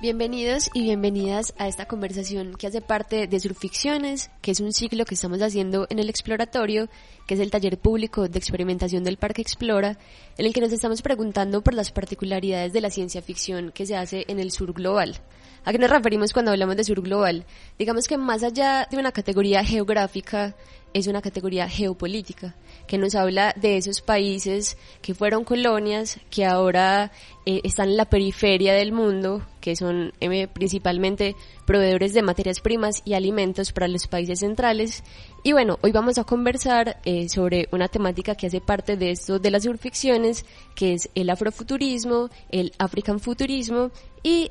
Bienvenidos y bienvenidas a esta conversación que hace parte de Surficciones, que es un ciclo que estamos haciendo en el Exploratorio, que es el taller público de experimentación del Parque Explora, en el que nos estamos preguntando por las particularidades de la ciencia ficción que se hace en el sur global. ¿A qué nos referimos cuando hablamos de sur global? Digamos que más allá de una categoría geográfica, es una categoría geopolítica, que nos habla de esos países que fueron colonias, que ahora eh, están en la periferia del mundo, que son eh, principalmente proveedores de materias primas y alimentos para los países centrales. Y bueno, hoy vamos a conversar eh, sobre una temática que hace parte de esto de las surficciones, que es el afrofuturismo, el african futurismo, y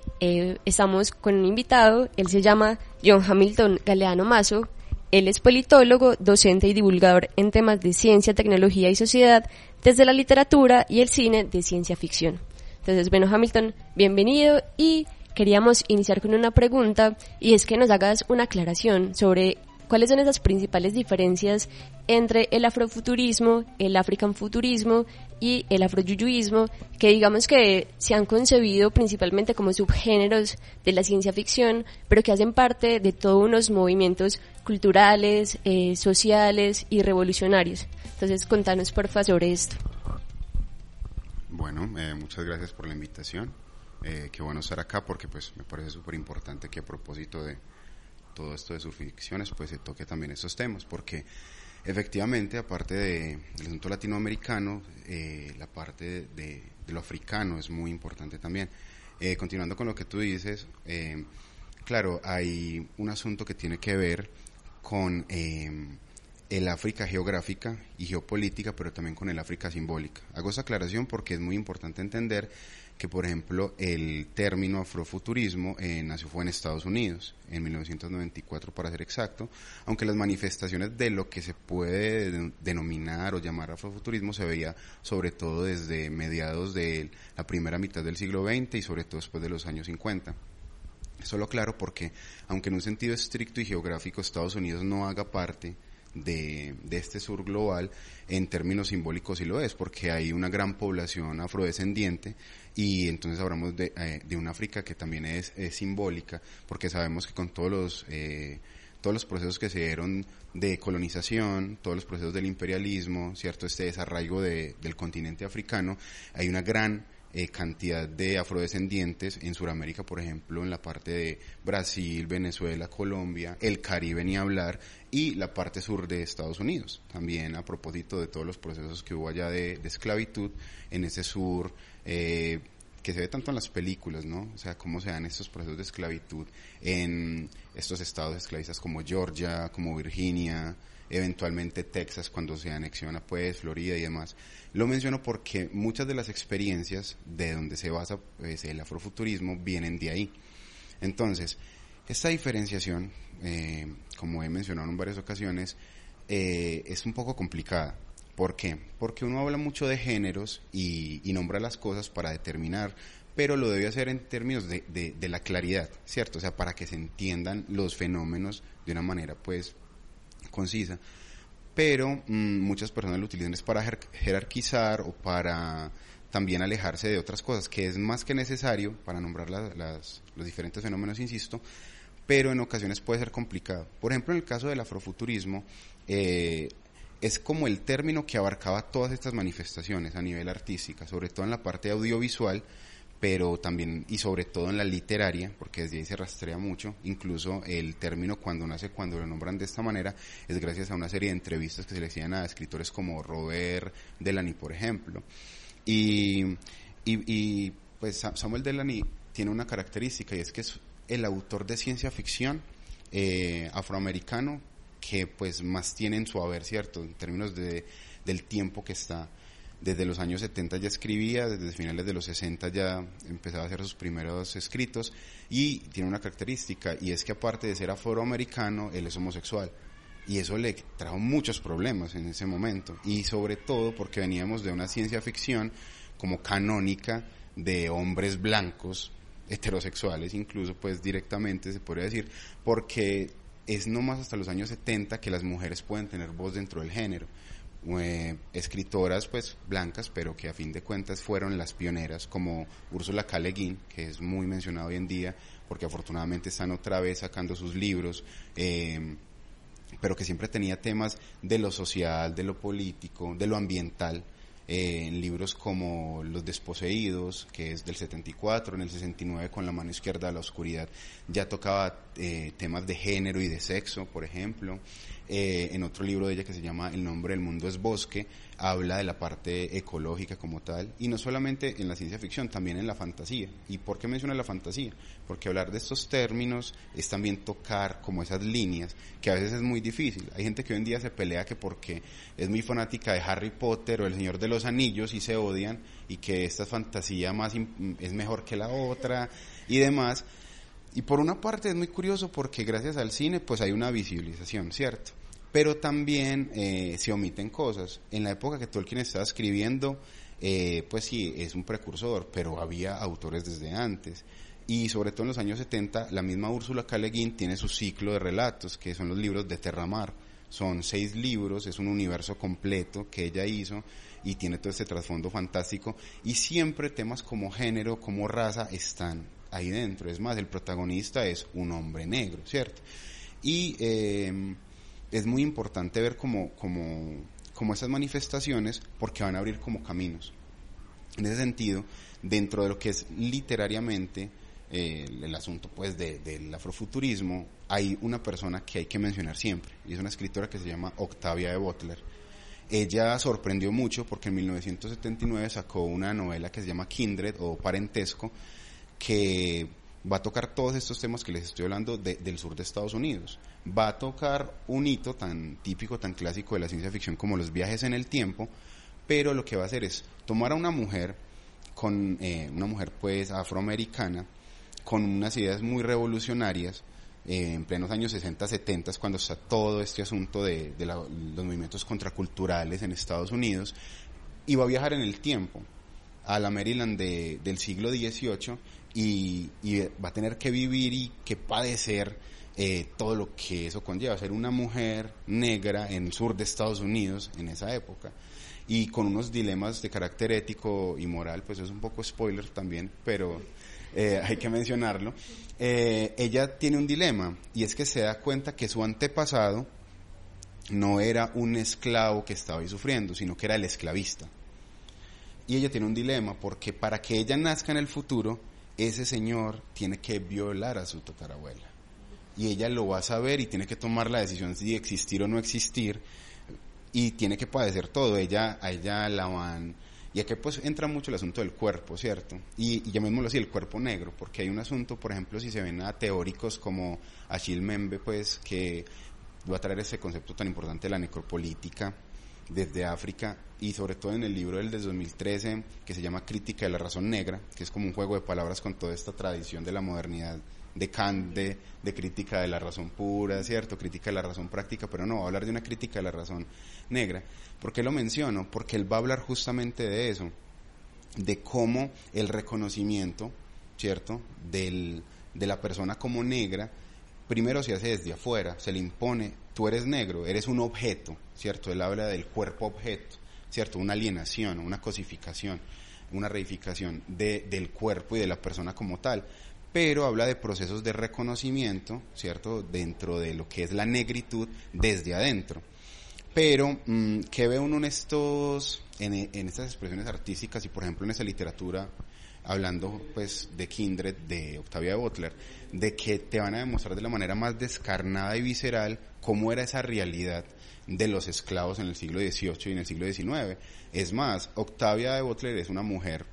estamos con un invitado, él se llama John Hamilton Galeano Mazo, él es politólogo, docente y divulgador en temas de ciencia, tecnología y sociedad, desde la literatura y el cine de ciencia ficción. Entonces, bueno, Hamilton, bienvenido y queríamos iniciar con una pregunta y es que nos hagas una aclaración sobre cuáles son esas principales diferencias entre el afrofuturismo, el african futurismo y el afroyuyuismo, que digamos que se han concebido principalmente como subgéneros de la ciencia ficción, pero que hacen parte de todos unos movimientos culturales, eh, sociales y revolucionarios. Entonces, contanos porfa sobre esto. Bueno, eh, muchas gracias por la invitación. Eh, qué bueno estar acá porque pues me parece súper importante que a propósito de todo esto de sus ficciones pues se toque también estos temas porque efectivamente aparte de, del asunto latinoamericano eh, la parte de, lo africano es muy importante también. continuando con lo que tú dices, claro, hay un asunto que tiene que ver con el África geográfica y geopolítica, pero también con el África simbólica. Hago esa aclaración porque es muy importante entender que, por ejemplo, el término afrofuturismo eh, nació fue en Estados Unidos, en 1994 para ser exacto, aunque las manifestaciones de lo que se puede denominar o llamar afrofuturismo se veía sobre todo desde mediados de la primera mitad del siglo XX y sobre todo después de los años 50. Solo claro porque, aunque en un sentido estricto y geográfico Estados Unidos no haga parte de, este sur global, en términos simbólicos sí lo es, porque hay una gran población afrodescendiente y entonces hablamos de, eh, de una África que también es, simbólica, porque sabemos que con todos los... Eh, todos los procesos que se dieron de colonización, todos los procesos del imperialismo, cierto este desarraigo de, del continente africano, hay una gran eh, cantidad de afrodescendientes en Sudamérica, por ejemplo, en la parte de Brasil, Venezuela, Colombia, el Caribe ni hablar, y la parte sur de Estados Unidos. También a propósito de todos los procesos que hubo allá de, esclavitud en ese sur, eh, que se ve tanto en las películas, ¿no? O sea, cómo se dan estos procesos de esclavitud en estos estados esclavistas como Georgia, como Virginia, eventualmente Texas cuando se anexiona pues Florida y demás. Lo menciono porque muchas de las experiencias de donde se basa pues, el afrofuturismo vienen de ahí. Entonces, esta diferenciación, eh, como he mencionado en varias ocasiones, eh, es un poco complicada. ¿Por qué? Porque uno habla mucho de géneros y, nombra las cosas para determinar, pero lo debe hacer en términos de, de, la claridad, ¿cierto? O sea, para que se entiendan los fenómenos de una manera, pues, concisa pero mm, muchas personas lo utilizan es para jerarquizar o para también alejarse de otras cosas, que es más que necesario para nombrar las, los diferentes fenómenos, insisto, pero en ocasiones puede ser complicado. Por ejemplo, en el caso del afrofuturismo, eh, es como el término que abarcaba todas estas manifestaciones a nivel artística, sobre todo en la parte audiovisual, pero también y sobre todo en la literaria, porque desde ahí se rastrea mucho, incluso el término cuando nace, cuando lo nombran de esta manera, es gracias a una serie de entrevistas que se le hacían a escritores como Robert Delany, por ejemplo. Y, y, pues Samuel Delany tiene una característica y es que es el autor de ciencia ficción eh, afroamericano que pues más tiene en su haber, ¿cierto? En términos de, del tiempo que está desde los años 70 ya escribía, desde finales de los 60 ya empezaba a hacer sus primeros escritos y tiene una característica y es que aparte de ser afroamericano, él es homosexual. Y eso le trajo muchos problemas en ese momento. Y sobre todo porque veníamos de una ciencia ficción como canónica de hombres blancos, heterosexuales incluso, pues directamente se podría decir, porque es no más hasta los años 70 que las mujeres pueden tener voz dentro del género. Eh, escritoras pues blancas, pero que a fin de cuentas fueron las pioneras, como Úrsula K. Le Guin, que es muy mencionado hoy en día, porque afortunadamente están otra vez sacando sus libros, eh, pero que siempre tenía temas de lo social, de lo político, de lo ambiental, eh, en libros como Los Desposeídos, que es del 74, en el 69 con la mano izquierda a la oscuridad, ya tocaba eh, temas de género y de sexo, por ejemplo. Eh, en otro libro de ella que se llama El nombre del mundo es bosque, habla de la parte ecológica como tal, y no solamente en la ciencia ficción, también en la fantasía. ¿Y por qué menciona la fantasía? Porque hablar de estos términos es también tocar como esas líneas, que a veces es muy difícil. Hay gente que hoy en día se pelea que porque es muy fanática de Harry Potter o El Señor de los Anillos y se odian, y que esta fantasía más es mejor que la otra y demás. Y por una parte es muy curioso porque gracias al cine pues hay una visibilización, ¿cierto? Pero también eh, se omiten cosas. En la época que Tolkien estaba escribiendo, eh, pues sí, es un precursor, pero había autores desde antes. Y sobre todo en los años 70, la misma Úrsula K. Le Guin tiene su ciclo de relatos, que son los libros de Terramar. Son seis libros, es un universo completo que ella hizo y tiene todo este trasfondo fantástico. Y siempre temas como género, como raza están ahí dentro. Es más, el protagonista es un hombre negro, ¿cierto? Y eh, es muy importante ver como, como, como esas manifestaciones porque van a abrir como caminos. En ese sentido, dentro de lo que es literariamente eh, el asunto pues del afrofuturismo, hay una persona que hay que mencionar siempre, y es una escritora que se llama Octavia de Butler. Ella sorprendió mucho porque en 1979 sacó una novela que se llama Kindred o Parentesco, que va a tocar todos estos temas que les estoy hablando del sur de Estados Unidos. Va a tocar un hito tan típico, tan clásico de la ciencia ficción como los viajes en el tiempo, pero lo que va a hacer es tomar a una mujer, con eh, una mujer pues afroamericana, con unas ideas muy revolucionarias, eh, en plenos años 60, 70, cuando está todo este asunto de, los movimientos contraculturales en Estados Unidos, y va a viajar en el tiempo a la Maryland del siglo XVIII y, va a tener que vivir y que padecer eh, todo lo que eso conlleva, ser una mujer negra en el sur de Estados Unidos en esa época y con unos dilemas de carácter ético y moral, pues es un poco spoiler también, pero eh, hay que mencionarlo. Eh, ella tiene un dilema y es que se da cuenta que su antepasado no era un esclavo que estaba ahí sufriendo, sino que era el esclavista. Y ella tiene un dilema porque para que ella nazca en el futuro, ese señor tiene que violar a su tatarabuela. Y ella lo va a saber y tiene que tomar la decisión si existir o no existir y tiene que padecer todo. Ella, a ella la van... Y aquí pues entra mucho el asunto del cuerpo, ¿cierto? Y, y llamémoslo así, el cuerpo negro, porque hay un asunto, por ejemplo, si se ven a teóricos como Achille Membe, pues, que va a traer ese concepto tan importante de la necropolítica, desde África y sobre todo en el libro del de 2013 que se llama Crítica de la Razón Negra, que es como un juego de palabras con toda esta tradición de la modernidad de Kant, de, crítica de la razón pura, ¿cierto? Crítica de la razón práctica, pero no, va a hablar de una crítica de la razón negra. ¿Por qué lo menciono? Porque él va a hablar justamente de eso, de cómo el reconocimiento, ¿cierto?, del, de la persona como negra, primero se hace desde afuera, se le impone tú eres negro, eres un objeto, ¿cierto? Él habla del cuerpo objeto, ¿cierto? Una alienación, una cosificación, una reificación de, del cuerpo y de la persona como tal, pero habla de procesos de reconocimiento, ¿cierto? Dentro de lo que es la negritud desde adentro. Pero, mm, ¿qué ve uno en estos, en estas expresiones artísticas y por ejemplo en esa literatura hablando pues de Kindred, de Octavia Butler, de que te van a demostrar de la manera más descarnada y visceral cómo era esa realidad de los esclavos en el siglo XVIII y en el siglo XIX. Es más, Octavia de Butler es una mujer,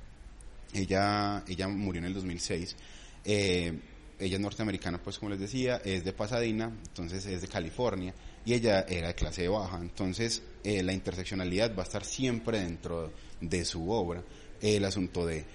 ella, ella murió en el 2006, eh, ella es norteamericana, pues como les decía, es de Pasadena, entonces es de California, y ella era de clase baja. Entonces, eh, la interseccionalidad va a estar siempre dentro de su obra. El asunto de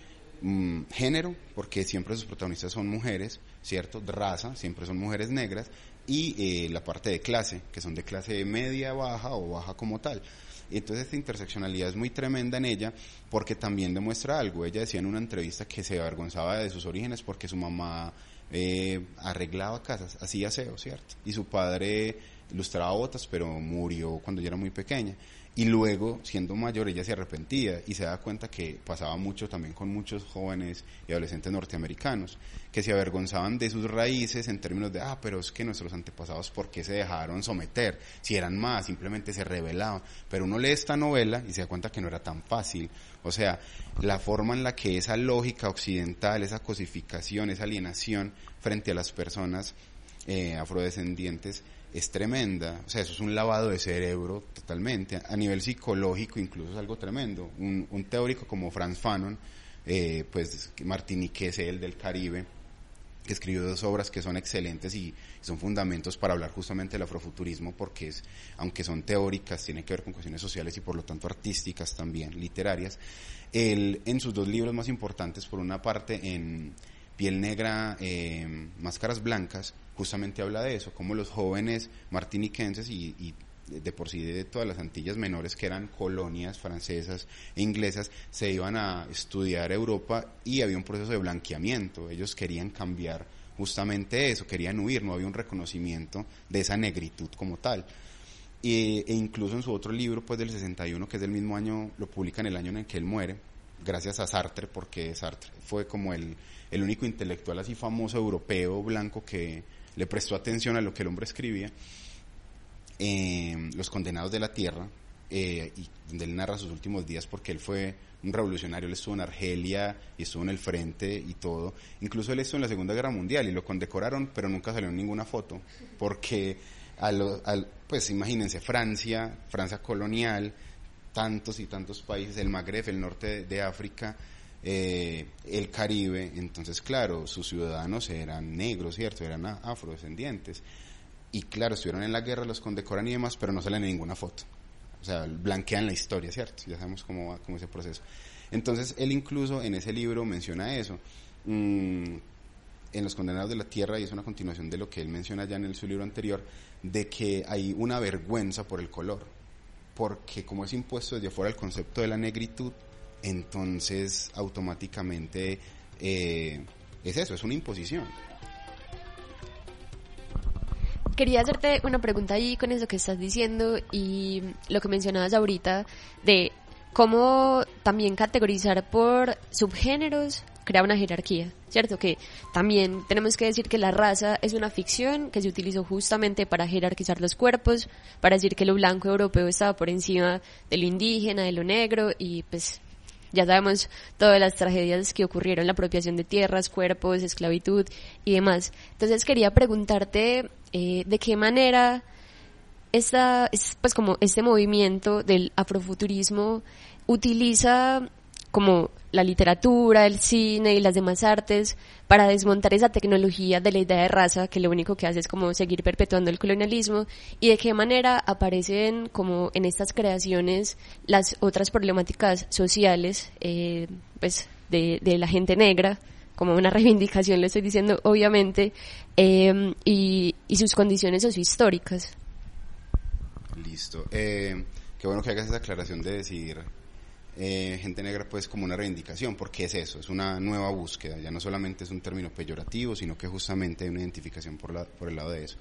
mm, género, porque siempre sus protagonistas son mujeres, ¿cierto? Raza, siempre son mujeres negras, y eh, la parte de clase, que son de clase media, baja o baja como tal. Entonces esta interseccionalidad es muy tremenda en ella porque también demuestra algo. Ella decía en una entrevista que se avergonzaba de sus orígenes porque su mamá eh, arreglaba casas, hacía aseo, ¿cierto? Y su padre lustraba botas, pero murió cuando ella era muy pequeña. Y luego, siendo mayor, ella se arrepentía y se da cuenta que pasaba mucho también con muchos jóvenes y adolescentes norteamericanos, que se avergonzaban de sus raíces en términos de, ah, pero es que nuestros antepasados, ¿por qué se dejaron someter? Si eran más, simplemente se rebelaban. Pero uno lee esta novela y se da cuenta que no era tan fácil. O sea, la forma en la que esa lógica occidental, esa cosificación, esa alienación frente a las personas eh, afrodescendientes, es tremenda, o sea, eso es un lavado de cerebro totalmente, a nivel psicológico incluso es algo tremendo. Un, teórico como Franz Fanon, eh, pues martiniqués, el del Caribe, que escribió dos obras que son excelentes y, son fundamentos para hablar justamente del afrofuturismo, porque es, aunque son teóricas, tienen que ver con cuestiones sociales y por lo tanto artísticas también, literarias. Él, en sus dos libros más importantes, por una parte en Piel Negra, eh, Máscaras Blancas, justamente habla de eso, como los jóvenes martiniquenses y, de por sí de todas las Antillas menores que eran colonias francesas e inglesas se iban a estudiar Europa y había un proceso de blanqueamiento. Ellos querían cambiar justamente eso, querían huir, no había un reconocimiento de esa negritud como tal. e incluso en su otro libro, pues del 61, que es del mismo año, lo publica en el año en el que él muere, gracias a Sartre, porque Sartre fue como el, el único intelectual así famoso europeo blanco que le prestó atención a lo que el hombre escribía, eh, Los Condenados de la Tierra, eh, y donde él narra sus últimos días porque él fue un revolucionario, él estuvo en Argelia y estuvo en el frente y todo. Incluso él estuvo en la Segunda Guerra Mundial y lo condecoraron, pero nunca salió ninguna foto, porque, al, pues imagínense, Francia, Francia colonial, tantos y tantos países, el Magreb, el norte de África, eh, el Caribe, entonces claro, sus ciudadanos eran negros, ¿cierto? Eran afrodescendientes. Y claro, estuvieron en la guerra, los condecoran y demás, pero no salen en ninguna foto. O sea, blanquean la historia, ¿cierto? Ya sabemos cómo va cómo ese proceso. Entonces, él incluso en ese libro menciona eso. Mm, en Los Condenados de la Tierra, y es una continuación de lo que él menciona ya en su libro anterior, de que hay una vergüenza por el color. Porque como es impuesto desde afuera el concepto de la negritud, entonces automáticamente eh, es eso, es una imposición. Quería hacerte una pregunta ahí con eso que estás diciendo y lo que mencionabas ahorita de cómo también categorizar por subgéneros crea una jerarquía, ¿cierto? Que también tenemos que decir que la raza es una ficción que se utilizó justamente para jerarquizar los cuerpos, para decir que lo blanco europeo estaba por encima de lo indígena, de lo negro y pues ya sabemos todas las tragedias que ocurrieron, la apropiación de tierras, cuerpos, esclavitud y demás. Entonces quería preguntarte eh, de qué manera esta, pues como este movimiento del afrofuturismo utiliza como la literatura, el cine y las demás artes para desmontar esa tecnología de la idea de raza que lo único que hace es como seguir perpetuando el colonialismo y de qué manera aparecen como en estas creaciones las otras problemáticas sociales eh, pues de, la gente negra como una reivindicación, le estoy diciendo, obviamente, eh, y, y, sus condiciones sociohistóricas. Listo. Eh, qué bueno que hagas esa aclaración de decir eh, gente negra pues como una reivindicación, porque es eso, es una nueva búsqueda, ya no solamente es un término peyorativo, sino que justamente hay una identificación por, la, el lado de eso.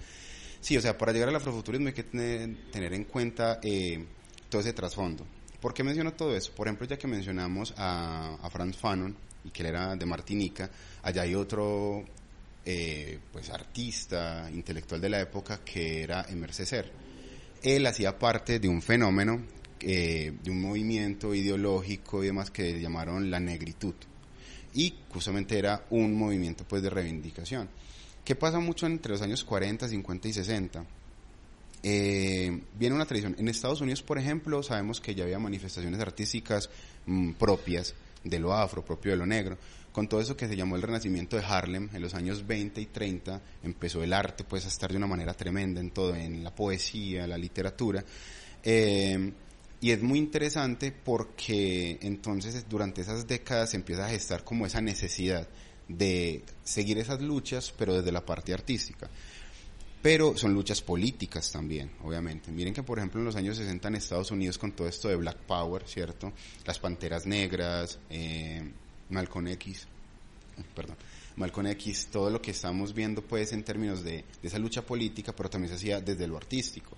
Sí, o sea, para llegar al afrofuturismo hay que tener, en cuenta eh, todo ese trasfondo. ¿Por qué menciono todo eso? Por ejemplo, ya que mencionamos a, Franz Fanon, y que él era de Martinica, allá hay otro eh, pues artista, intelectual de la época que era Emer Él hacía parte de un fenómeno eh, de un movimiento ideológico y demás que llamaron la negritud. Y justamente era un movimiento pues de reivindicación. ¿Qué pasa mucho entre los años 40, 50 y 60? Eh, viene una tradición. En Estados Unidos, por ejemplo, sabemos que ya había manifestaciones artísticas mm, propias de lo afro, propio de lo negro. Con todo eso que se llamó el renacimiento de Harlem, en los años 20 y 30 empezó el arte pues a estar de una manera tremenda en todo, en la poesía, la literatura. Eh, y es muy interesante porque entonces durante esas décadas se empieza a gestar como esa necesidad de seguir esas luchas, pero desde la parte artística. Pero son luchas políticas también, obviamente. Miren que, por ejemplo, en los años 60 en Estados Unidos, con todo esto de Black Power, ¿cierto? Las Panteras Negras, eh, Malcolm X, perdón, Malcolm X, todo lo que estamos viendo, pues, en términos de, esa lucha política, pero también se hacía desde lo artístico.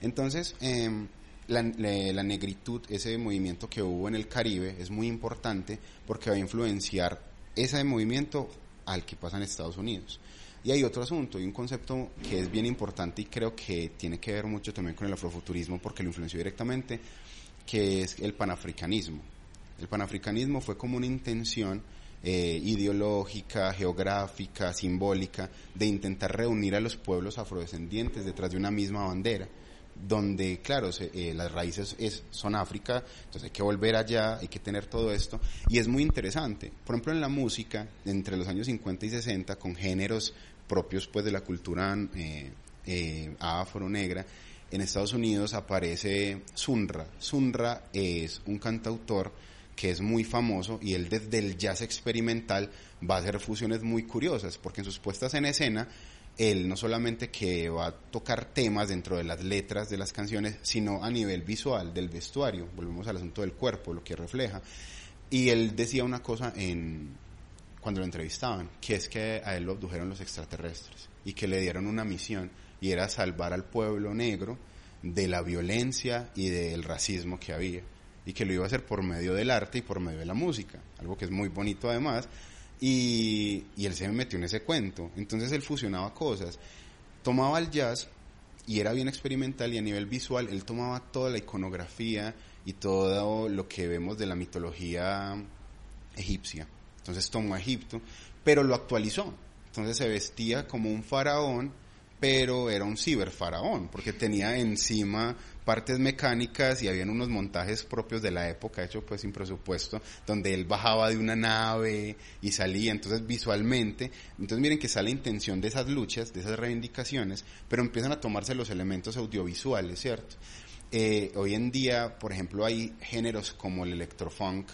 Entonces, em, la, negritud, ese movimiento que hubo en el Caribe, es muy importante porque va a influenciar ese movimiento al que pasa en Estados Unidos. Y hay otro asunto, y un concepto que es bien importante y creo que tiene que ver mucho también con el afrofuturismo porque lo influenció directamente, que es el panafricanismo. El panafricanismo fue como una intención eh, ideológica, geográfica, simbólica, de intentar reunir a los pueblos afrodescendientes detrás de una misma bandera donde, claro, eh, las raíces es, son África, entonces hay que volver allá, hay que tener todo esto, y es muy interesante. Por ejemplo, en la música, entre los años 50 y 60, con géneros propios pues de la cultura eh, eh, afro-negra, en Estados Unidos aparece Sunra. Sunra es un cantautor que es muy famoso y él desde el jazz experimental va a hacer fusiones muy curiosas, porque en sus puestas en escena él no solamente que va a tocar temas dentro de las letras de las canciones, sino a nivel visual, del vestuario, volvemos al asunto del cuerpo, lo que refleja. Y él decía una cosa en cuando lo entrevistaban, que es que a él lo abdujeron los extraterrestres y que le dieron una misión y era salvar al pueblo negro de la violencia y del racismo que había y que lo iba a hacer por medio del arte y por medio de la música, algo que es muy bonito además, y, él se metió en ese cuento. Entonces él fusionaba cosas. Tomaba el jazz y era bien experimental y a nivel visual él tomaba toda la iconografía y todo lo que vemos de la mitología egipcia. Entonces tomó a Egipto, pero lo actualizó. Entonces se vestía como un faraón, pero era un ciberfaraón, porque tenía encima partes mecánicas y habían unos montajes propios de la época, hecho pues sin presupuesto, donde él bajaba de una nave y salía, entonces visualmente, entonces miren que está la intención de esas luchas, de esas reivindicaciones, pero empiezan a tomarse los elementos audiovisuales, ¿cierto? Eh, hoy en día, por ejemplo, hay géneros como el electrofunk,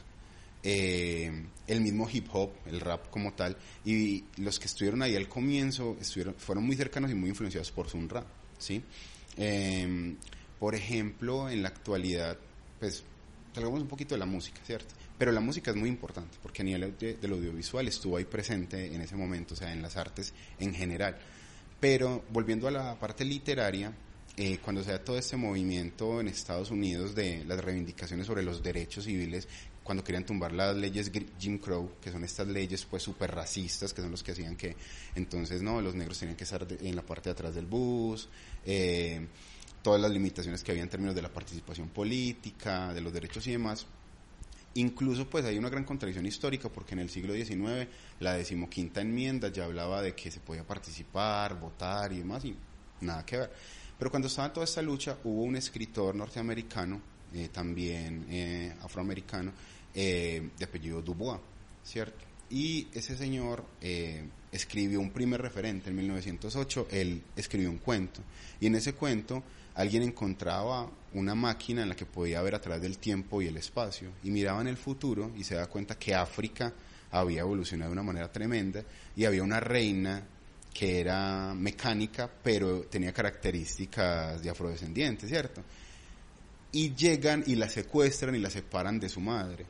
eh, el mismo hip hop, el rap como tal, y los que estuvieron ahí al comienzo estuvieron, fueron muy cercanos y muy influenciados por Sun Rap, ¿sí? Eh, por ejemplo, en la actualidad, pues salgamos un poquito de la música, ¿cierto? Pero la música es muy importante porque a nivel del audiovisual estuvo ahí presente en ese momento, o sea, en las artes en general. Pero volviendo a la parte literaria, eh, cuando se da todo este movimiento en Estados Unidos de las reivindicaciones sobre los derechos civiles, cuando querían tumbar las leyes Jim Crow, que son estas leyes pues súper racistas, que son los que hacían que entonces no, los negros tenían que estar en la parte de atrás del bus, eh, todas las limitaciones que había en términos de la participación política, de los derechos y demás. Incluso pues hay una gran contradicción histórica porque en el siglo XIX la decimoquinta enmienda ya hablaba de que se podía participar, votar y demás y nada que ver. Pero cuando estaba toda esta lucha hubo un escritor norteamericano, eh, también eh, afroamericano, eh, de apellido Dubois, ¿cierto? Y ese señor escribió un primer referente en 1908, él escribió un cuento y en ese cuento alguien encontraba una máquina en la que podía ver a través del tiempo y el espacio y miraba en el futuro y se da cuenta que África había evolucionado de una manera tremenda y había una reina que era mecánica pero tenía características de afrodescendiente, ¿cierto? Y llegan y la secuestran y la separan de su madre.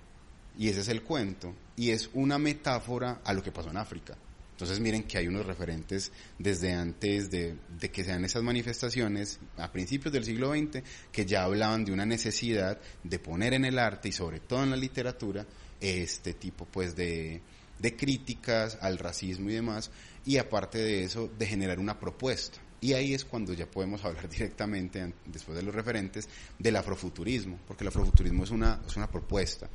Y ese es el cuento. Y es una metáfora a lo que pasó en África. Entonces miren que hay unos referentes desde antes de, que sean esas manifestaciones, a principios del siglo XX, que ya hablaban de una necesidad de poner en el arte y sobre todo en la literatura este tipo pues de, de críticas al racismo y demás, y aparte de eso, de generar una propuesta. Y ahí es cuando ya podemos hablar directamente, después de los referentes, del afrofuturismo, porque el afrofuturismo es una, es una propuesta,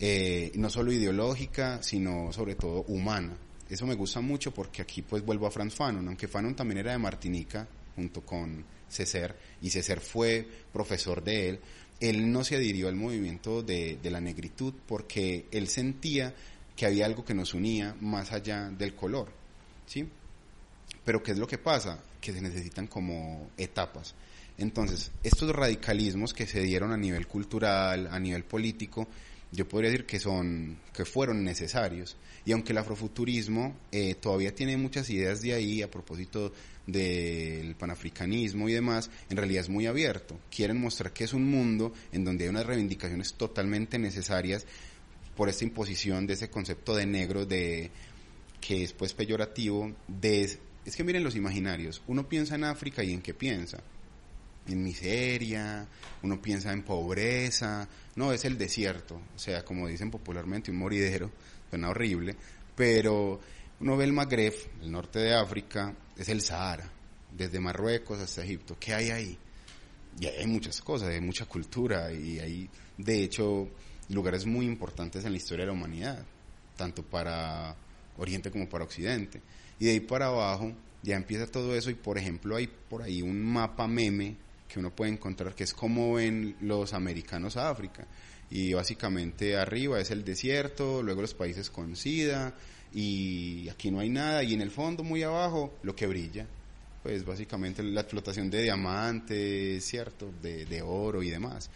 eh, no solo ideológica, sino sobre todo humana eso me gusta mucho porque aquí pues vuelvo a Franz Fanon, aunque Fanon también era de Martinica junto con César y César fue profesor de él. él no se adhirió al movimiento de, de la negritud porque él sentía que había algo que nos unía más allá del color, ¿sí? Pero ¿qué es lo que pasa? Que se necesitan como etapas. Entonces, estos radicalismos que se dieron a nivel cultural, a nivel político, yo podría decir que son, que fueron necesarios. Y aunque el afrofuturismo eh, todavía tiene muchas ideas de ahí a propósito del panafricanismo y demás, en realidad es muy abierto. Quieren mostrar que es un mundo en donde hay unas reivindicaciones totalmente necesarias por esta imposición de ese concepto de negro de que es pues peyorativo de es que miren los imaginarios uno piensa en África y en qué piensa en miseria uno piensa en pobreza. No es el desierto o sea como dicen popularmente un moridero suena horrible pero uno ve el Magreb el norte de África es el Sahara desde Marruecos hasta Egipto. Qué hay ahí y hay muchas cosas hay mucha cultura y hay de hecho lugares muy importantes en la historia de la humanidad, tanto para Oriente como para Occidente. Y de ahí para abajo ya empieza todo eso y por ejemplo hay por ahí un mapa meme que uno puede encontrar que es como ven los americanos a África. Y básicamente arriba es el desierto, luego los países con SIDA y aquí no hay nada y en el fondo muy abajo lo que brilla. Pues básicamente la explotación de diamantes, ¿cierto? De, de oro y demás.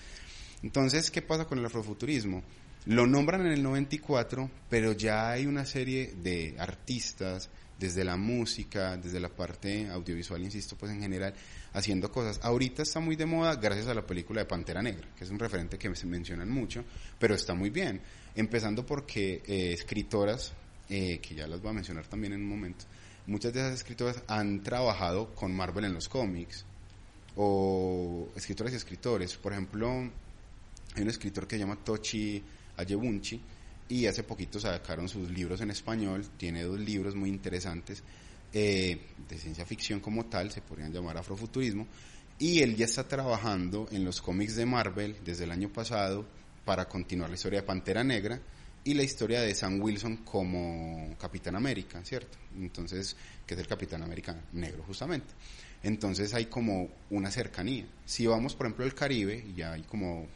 Entonces, ¿qué pasa con el afrofuturismo? Lo nombran en el 94, pero ya hay una serie de artistas, desde la música, desde la parte audiovisual, insisto, pues en general, haciendo cosas. Ahorita está muy de moda gracias a la película de Pantera Negra, que es un referente que se mencionan mucho, pero está muy bien. Empezando porque eh, escritoras, eh, que ya las voy a mencionar también en un momento, muchas de esas escritoras han trabajado con Marvel en los cómics, o escritoras y escritores. Por ejemplo, hay un escritor que se llama Tochi Ayebunchi y hace poquito sacaron sus libros en español, tiene dos libros muy interesantes eh, de ciencia ficción como tal, se podrían llamar afrofuturismo, y él ya está trabajando en los cómics de Marvel desde el año pasado para continuar la historia de Pantera Negra y la historia de Sam Wilson como Capitán América, ¿cierto? Entonces, que es el Capitán América negro justamente. Entonces hay como una cercanía. Si vamos, por ejemplo, al Caribe, y hay como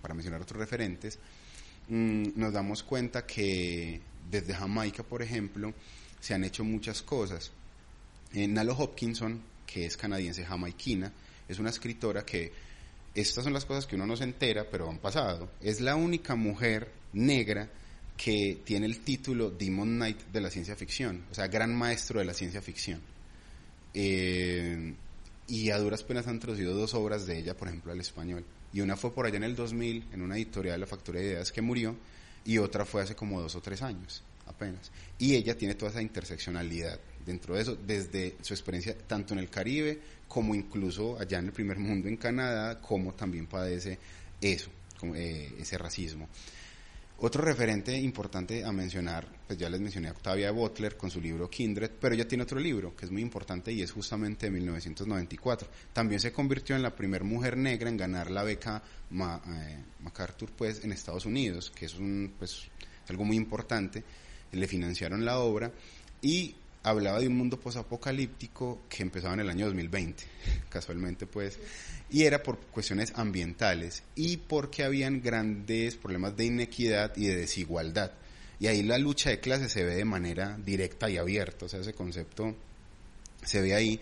para mencionar otros referentes, mm, nos damos cuenta que desde Jamaica, por ejemplo, se han hecho muchas cosas. Eh, Nalo Hopkinson, que es canadiense jamaiquina, es una escritora que estas son las cosas que uno no se entera, pero han pasado. Es la única mujer negra que tiene el título Demon Knight de la ciencia ficción, o sea, gran maestro de la ciencia ficción. Eh, y a duras penas han traducido dos obras de ella, por ejemplo, al español y una fue por allá en el 2000 en una editorial de la Factoría de Ideas que murió y otra fue hace como dos o tres años apenas. Y ella tiene toda esa interseccionalidad dentro de eso, desde su experiencia tanto en el Caribe como incluso allá en el primer mundo en Canadá, como también padece eso, eh, ese racismo. Otro referente importante a mencionar, pues ya les mencioné a Octavia Butler con su libro Kindred, pero ella tiene otro libro que es muy importante y es justamente de 1994. También se convirtió en la primera mujer negra en ganar la beca eh, MacArthur pues en Estados Unidos, que es un pues algo muy importante. Le financiaron la obra y hablaba de un mundo posapocalíptico que empezaba en el año 2020, casualmente pues, y era por cuestiones ambientales y porque habían grandes problemas de inequidad y de desigualdad. Y ahí la lucha de clases se ve de manera directa y abierta, o sea, ese concepto se ve ahí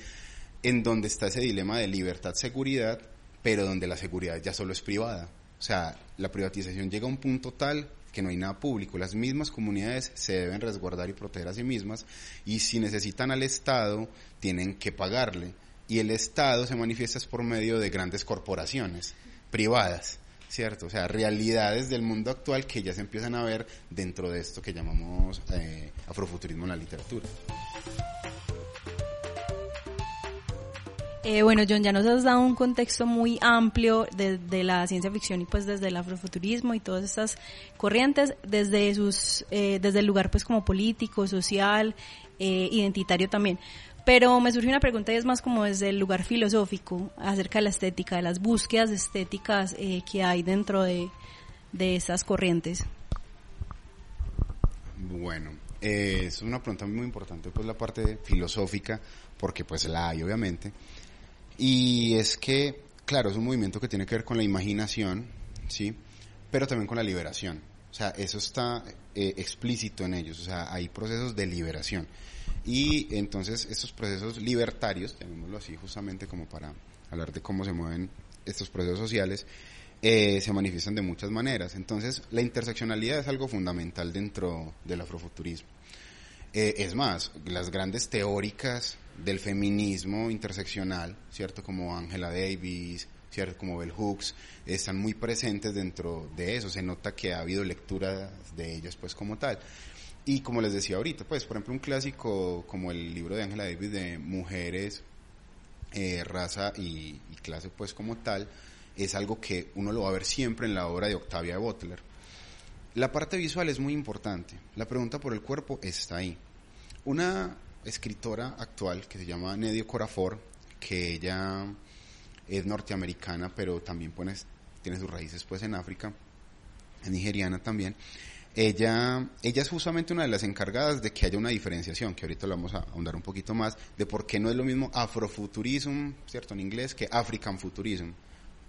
en donde está ese dilema de libertad-seguridad, pero donde la seguridad ya solo es privada. O sea, la privatización llega a un punto tal que no hay nada público. Las mismas comunidades se deben resguardar y proteger a sí mismas y si necesitan al Estado tienen que pagarle. Y el Estado se manifiesta por medio de grandes corporaciones privadas, ¿cierto? O sea, realidades del mundo actual que ya se empiezan a ver dentro de esto que llamamos eh, afrofuturismo en la literatura. Eh, bueno, John, ya nos has dado un contexto muy amplio de, la ciencia ficción y pues desde el afrofuturismo y todas estas corrientes, desde sus, eh, desde el lugar pues como político, social, eh, identitario también. Pero me surge una pregunta y es más como desde el lugar filosófico acerca de la estética, de las búsquedas estéticas que hay dentro de, de estas corrientes. Bueno, es una pregunta muy importante, pues la parte filosófica, porque pues la hay obviamente. Y es que claro, es un movimiento que tiene que ver con la imaginación, ¿sí? Pero también con la liberación. O sea, eso está eh, explícito en ellos, o sea, hay procesos de liberación. Y entonces estos procesos libertarios, llamémoslo así justamente como para hablar de cómo se mueven estos procesos sociales, eh, se manifiestan de muchas maneras. Entonces, la interseccionalidad es algo fundamental dentro del afrofuturismo. Eh, es más, las grandes teóricas del feminismo interseccional, ¿cierto? Como Angela Davis, ¿cierto? Como Bell Hooks, están muy presentes dentro de eso. Se nota que ha habido lectura de ellas, pues, como tal. Y como les decía ahorita, pues, por ejemplo, un clásico como el libro de Angela Davis de Mujeres, eh, Raza y Clase, pues, como tal, es algo que uno lo va a ver siempre en la obra de Octavia Butler. La parte visual es muy importante. La pregunta por el cuerpo está ahí. Una escritora actual que se llama Nedio Corafor, que ella es norteamericana, pero también tiene sus raíces pues en África, es nigeriana también. Ella, ella es justamente una de las encargadas de que haya una diferenciación, que ahorita lo vamos a ahondar un poquito más, de por qué no es lo mismo afrofuturism, ¿cierto? En inglés, que African Futurism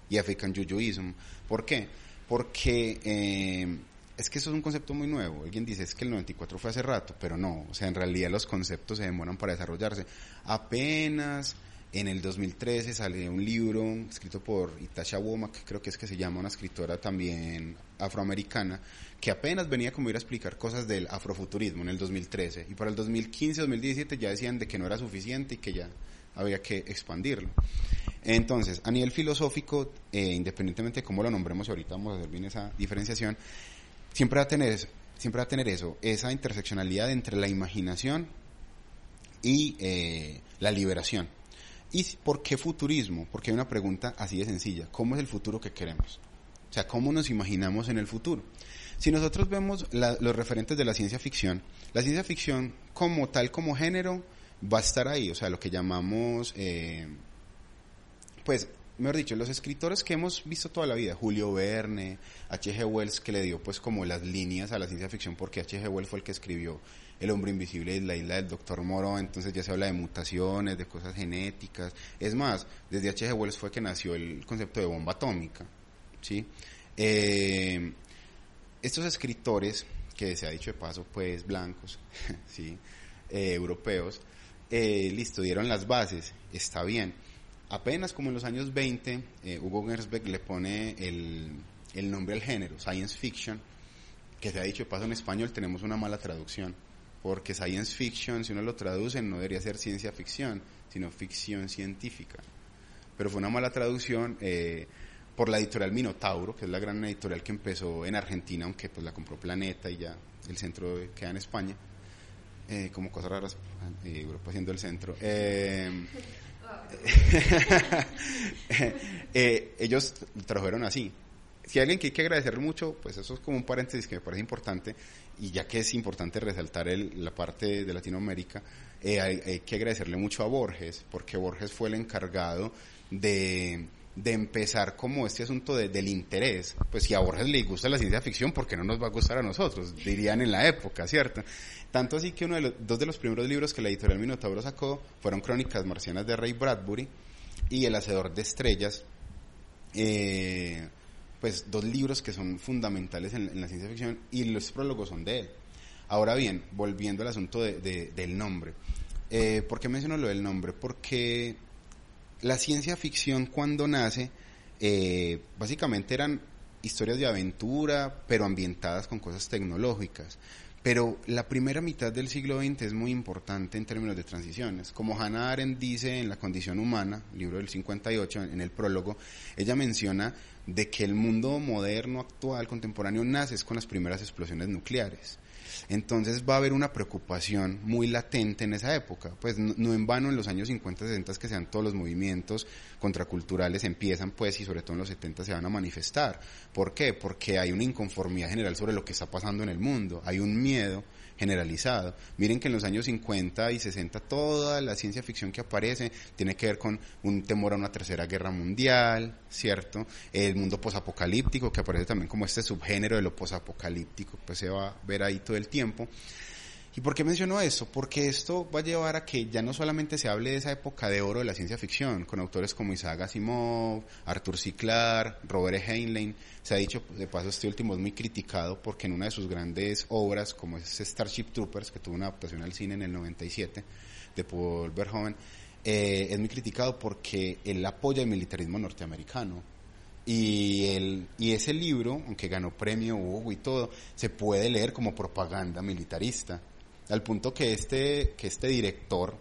y African Jujuism. ¿Por qué? Porque eh, es que eso es un concepto muy nuevo. Alguien dice es que el 94 fue hace rato, pero no. O sea, en realidad los conceptos se demoran para desarrollarse. Apenas en el 2013 sale un libro escrito por Itasha Womack, creo que es que se llama una escritora también afroamericana, que apenas venía como ir a explicar cosas del afrofuturismo en el 2013. Y para el 2015-2017 ya decían de que no era suficiente y que ya había que expandirlo. Entonces, a nivel filosófico, eh, independientemente de cómo lo nombremos, ahorita vamos a hacer bien esa diferenciación, siempre va a tener eso, siempre va a tener eso, esa interseccionalidad entre la imaginación y eh, la liberación. ¿Y por qué futurismo? Porque hay una pregunta así de sencilla. ¿Cómo es el futuro que queremos? O sea, ¿cómo nos imaginamos en el futuro? Si nosotros vemos los referentes de la ciencia ficción, la ciencia ficción como tal, como género, va a estar ahí, o sea, lo que llamamos, eh, pues, mejor dicho, los escritores que hemos visto toda la vida, Julio Verne, H.G. Wells, que le dio pues como las líneas a la ciencia ficción, porque H.G. Wells fue el que escribió El hombre invisible y la isla del doctor Moro, entonces ya se habla de mutaciones, de cosas genéticas, es más, desde H.G. Wells fue que nació el concepto de bomba atómica, ¿sí? Eh, estos escritores, que se ha dicho de paso, pues blancos, ¿sí? Eh, europeos, eh, listo, dieron las bases, está bien. Apenas como en los años 20, eh, Hugo Gersbeck le pone el, el nombre al género, science fiction, que se ha dicho paso en español, tenemos una mala traducción, porque science fiction, si uno lo traduce, no debería ser ciencia ficción, sino ficción científica. Pero fue una mala traducción eh, por la editorial Minotauro, que es la gran editorial que empezó en Argentina, aunque pues la compró Planeta y ya el centro queda en España eh, como cosas raras, Europa siendo el centro. Eh, eh, ellos trabajaron así. Si hay alguien que hay que agradecerle mucho, pues eso es como un paréntesis que me parece importante, y ya que es importante resaltar el, la parte de Latinoamérica, hay, hay que agradecerle mucho a Borges, porque Borges fue el encargado de de empezar como este asunto del interés. Pues si a Borges le gusta la ciencia ficción, ¿por qué no nos va a gustar a nosotros? Dirían en la época, ¿cierto? Tanto así que uno de los, dos de los primeros libros que la editorial Minotauro sacó fueron Crónicas Marcianas de Ray Bradbury y El Hacedor de Estrellas. Eh, pues dos libros que son fundamentales en, la ciencia ficción y los prólogos son de él. Ahora bien, volviendo al asunto del nombre. Eh, ¿Por qué menciono lo del nombre? Porque la ciencia ficción cuando nace, eh, básicamente eran historias de aventura, pero ambientadas con cosas tecnológicas. Pero la primera mitad del siglo XX es muy importante en términos de transiciones. Como Hannah Arendt dice en La condición humana, libro del 58, en el prólogo, ella menciona de que el mundo moderno, actual, contemporáneo, nace con las primeras explosiones nucleares. Entonces va a haber una preocupación muy latente en esa época. Pues no, en vano en los años 50, 60 que sean todos los movimientos contraculturales empiezan pues y sobre todo en los 70 se van a manifestar. ¿Por qué? Porque hay una inconformidad general sobre lo que está pasando en el mundo. Hay un miedo generalizado. Miren que en los años 50 y 60 toda la ciencia ficción que aparece tiene que ver con un temor a una tercera guerra mundial, ¿cierto? El mundo posapocalíptico que aparece también como este subgénero de lo posapocalíptico, pues se va a ver ahí todo el tiempo. ¿Y por qué menciono eso? Porque esto va a llevar a que ya no solamente se hable de esa época de oro de la ciencia ficción, con autores como Isaac Asimov, Arthur C. Clarke, Robert e. Heinlein. Se ha dicho, de paso, este último es muy criticado porque en una de sus grandes obras, como es Starship Troopers, que tuvo una adaptación al cine en el 97, de Paul Verhoeven, eh, es muy criticado porque él apoya el militarismo norteamericano. Y, el, y ese libro, aunque ganó premio Hugo y todo, se puede leer como propaganda militarista al punto que este, que este director,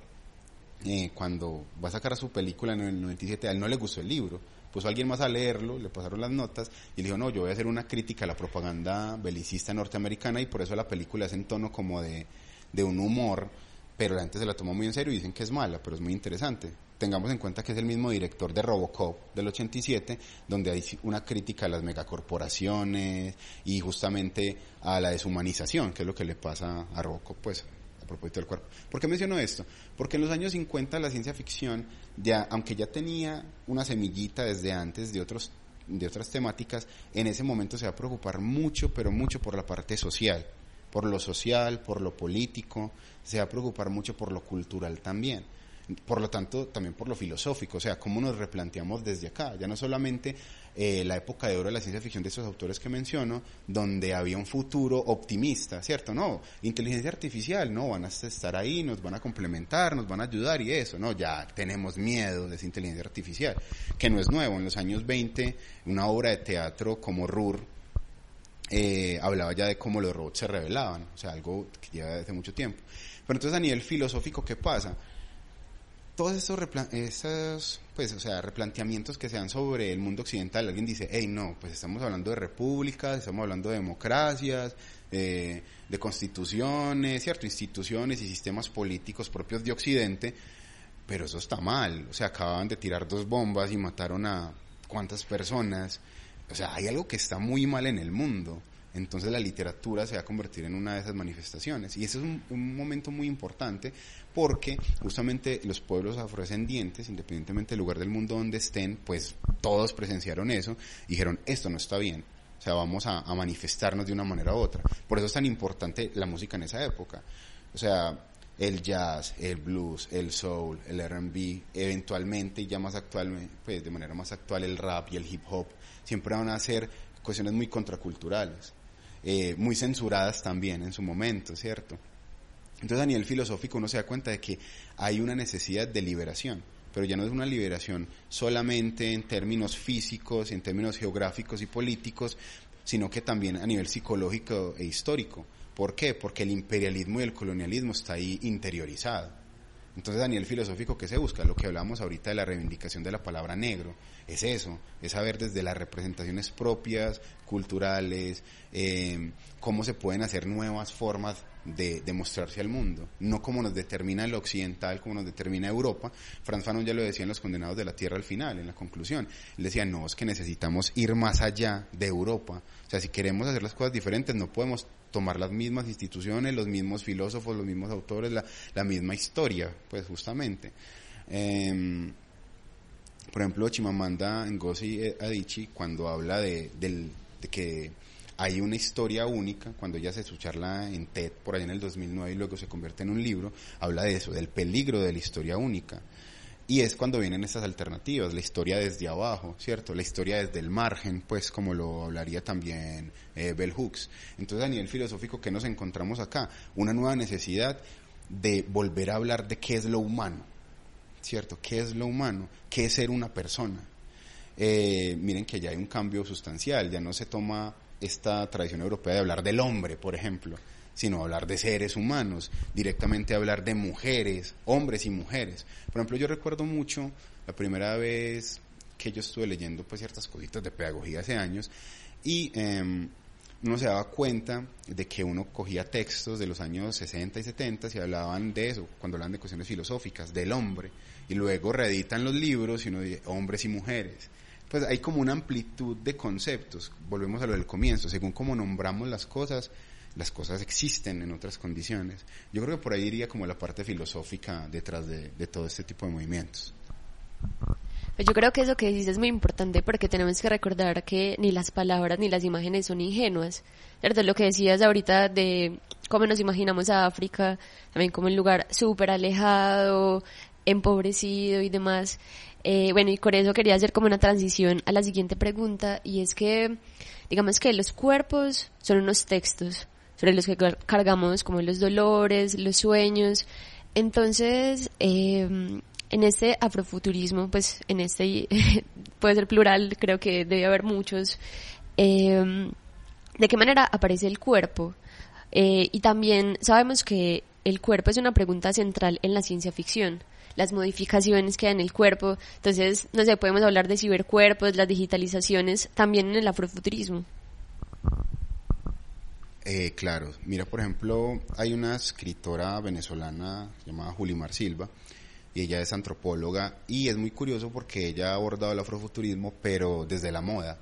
eh, cuando va a sacar a su película en el 97, a él no le gustó el libro, puso a alguien más a leerlo, le pasaron las notas y le dijo, no, yo voy a hacer una crítica a la propaganda belicista norteamericana y por eso la película es en tono como de, de un humor, pero la gente se la tomó muy en serio y dicen que es mala, pero es muy interesante tengamos en cuenta que es el mismo director de Robocop del 87, donde hay una crítica a las megacorporaciones y justamente a la deshumanización, que es lo que le pasa a Robocop, pues, a propósito del cuerpo. ¿Por qué menciono esto? Porque en los años 50 la ciencia ficción, ya, aunque ya tenía una semillita desde antes de otros de otras temáticas, en ese momento se va a preocupar mucho, pero mucho por la parte social, por lo social, por lo político, se va a preocupar mucho por lo cultural también por lo tanto, también por lo filosófico, o sea, cómo nos replanteamos desde acá, ya no solamente eh, la época de oro de la ciencia ficción de esos autores que menciono, donde había un futuro optimista, ¿cierto? No, inteligencia artificial, no, van a estar ahí, nos van a complementar, nos van a ayudar y eso, no, ya tenemos miedo de esa inteligencia artificial, que no es nuevo, en los años 20, una obra de teatro como Rur, eh, hablaba ya de cómo los robots se revelaban, o sea, algo que lleva desde mucho tiempo. Pero entonces a nivel filosófico, ¿qué pasa? Todos esos, esos pues, o sea, replanteamientos que se dan sobre el mundo occidental, alguien dice, hey, no, pues estamos hablando de repúblicas, estamos hablando de democracias, eh, de constituciones, ¿cierto? Instituciones y sistemas políticos propios de Occidente, pero eso está mal. O sea, acababan de tirar dos bombas y mataron a cuántas personas. O sea, hay algo que está muy mal en el mundo. Entonces la literatura se va a convertir en una de esas manifestaciones. Y ese es un, momento muy importante porque justamente los pueblos afrodescendientes, independientemente del lugar del mundo donde estén, pues todos presenciaron eso y dijeron, esto no está bien. O sea, vamos a, manifestarnos de una manera u otra. Por eso es tan importante la música en esa época. O sea, el jazz, el blues, el soul, el R&B, eventualmente ya más actualmente, pues de manera más actual el rap y el hip hop, siempre van a ser cuestiones muy contraculturales. Eh, muy censuradas también en su momento, ¿cierto? Entonces a nivel filosófico uno se da cuenta de que hay una necesidad de liberación, pero ya no es una liberación solamente en términos físicos, en términos geográficos y políticos, sino que también a nivel psicológico e histórico. ¿Por qué? Porque el imperialismo y el colonialismo está ahí interiorizado. Entonces, a nivel filosófico, ¿qué se busca? Lo que hablamos ahorita de la reivindicación de la palabra negro, es eso, es saber desde las representaciones propias, culturales, eh, cómo se pueden hacer nuevas formas de, mostrarse al mundo, no como nos determina el occidental, como nos determina Europa. Franz Fanon ya lo decía en Los Condenados de la Tierra al final, en la conclusión. Él decía, no, es que necesitamos ir más allá de Europa. O sea, si queremos hacer las cosas diferentes, no podemos tomar las mismas instituciones, los mismos filósofos, los mismos autores, la, la misma historia, pues justamente. Em, por ejemplo, Chimamanda Ngozi Adichie, cuando habla de, del, de que hay una historia única, cuando ella hace su charla en TED por allá en el 2009 y luego se convierte en un libro, habla de eso, del peligro de la historia única. Y es cuando vienen estas alternativas, la historia desde abajo, ¿cierto? La historia desde el margen, pues como lo hablaría también eh, Bell Hooks. Entonces a nivel filosófico, ¿qué nos encontramos acá? Una nueva necesidad de volver a hablar de qué es lo humano, ¿cierto? ¿Qué es lo humano? ¿Qué es ser una persona? Eh, miren que ya hay un cambio sustancial, ya no se toma esta tradición europea de hablar del hombre, por ejemplo, sino hablar de seres humanos, directamente hablar de mujeres, hombres y mujeres. Por ejemplo, yo recuerdo mucho la primera vez que yo estuve leyendo pues ciertas cositas de pedagogía hace años y em, uno se daba cuenta de que uno cogía textos de los años 60 y 70 y hablaban de eso, cuando hablan de cuestiones filosóficas, del hombre, y luego reeditan los libros y uno dice hombres y mujeres. Pues hay como una amplitud de conceptos, volvemos a lo del comienzo, según cómo nombramos las cosas, las cosas existen en otras condiciones. Yo creo que por ahí iría como la parte filosófica detrás de, todo este tipo de movimientos. Pues yo creo que eso que dices es muy importante porque tenemos que recordar que ni las palabras ni las imágenes son ingenuas. ¿Cierto? Lo que decías ahorita de cómo nos imaginamos a África, también como un lugar súper alejado, empobrecido y demás. Eh, bueno, y con eso quería hacer como una transición a la siguiente pregunta, y es que, digamos que los cuerpos son unos textos sobre los que cargamos como los dolores, los sueños. Entonces, eh, en este afrofuturismo, pues en este, puede ser plural, creo que debe haber muchos, eh, ¿de qué manera aparece el cuerpo? Eh, y también sabemos que el cuerpo es una pregunta central en la ciencia ficción las modificaciones que hay en el cuerpo. Entonces, no sé, podemos hablar de cibercuerpos, las digitalizaciones, también en el afrofuturismo. Eh, claro, mira, por ejemplo, hay una escritora venezolana llamada Julimar Silva, y ella es antropóloga y es muy curioso porque ella ha abordado el afrofuturismo pero desde la moda,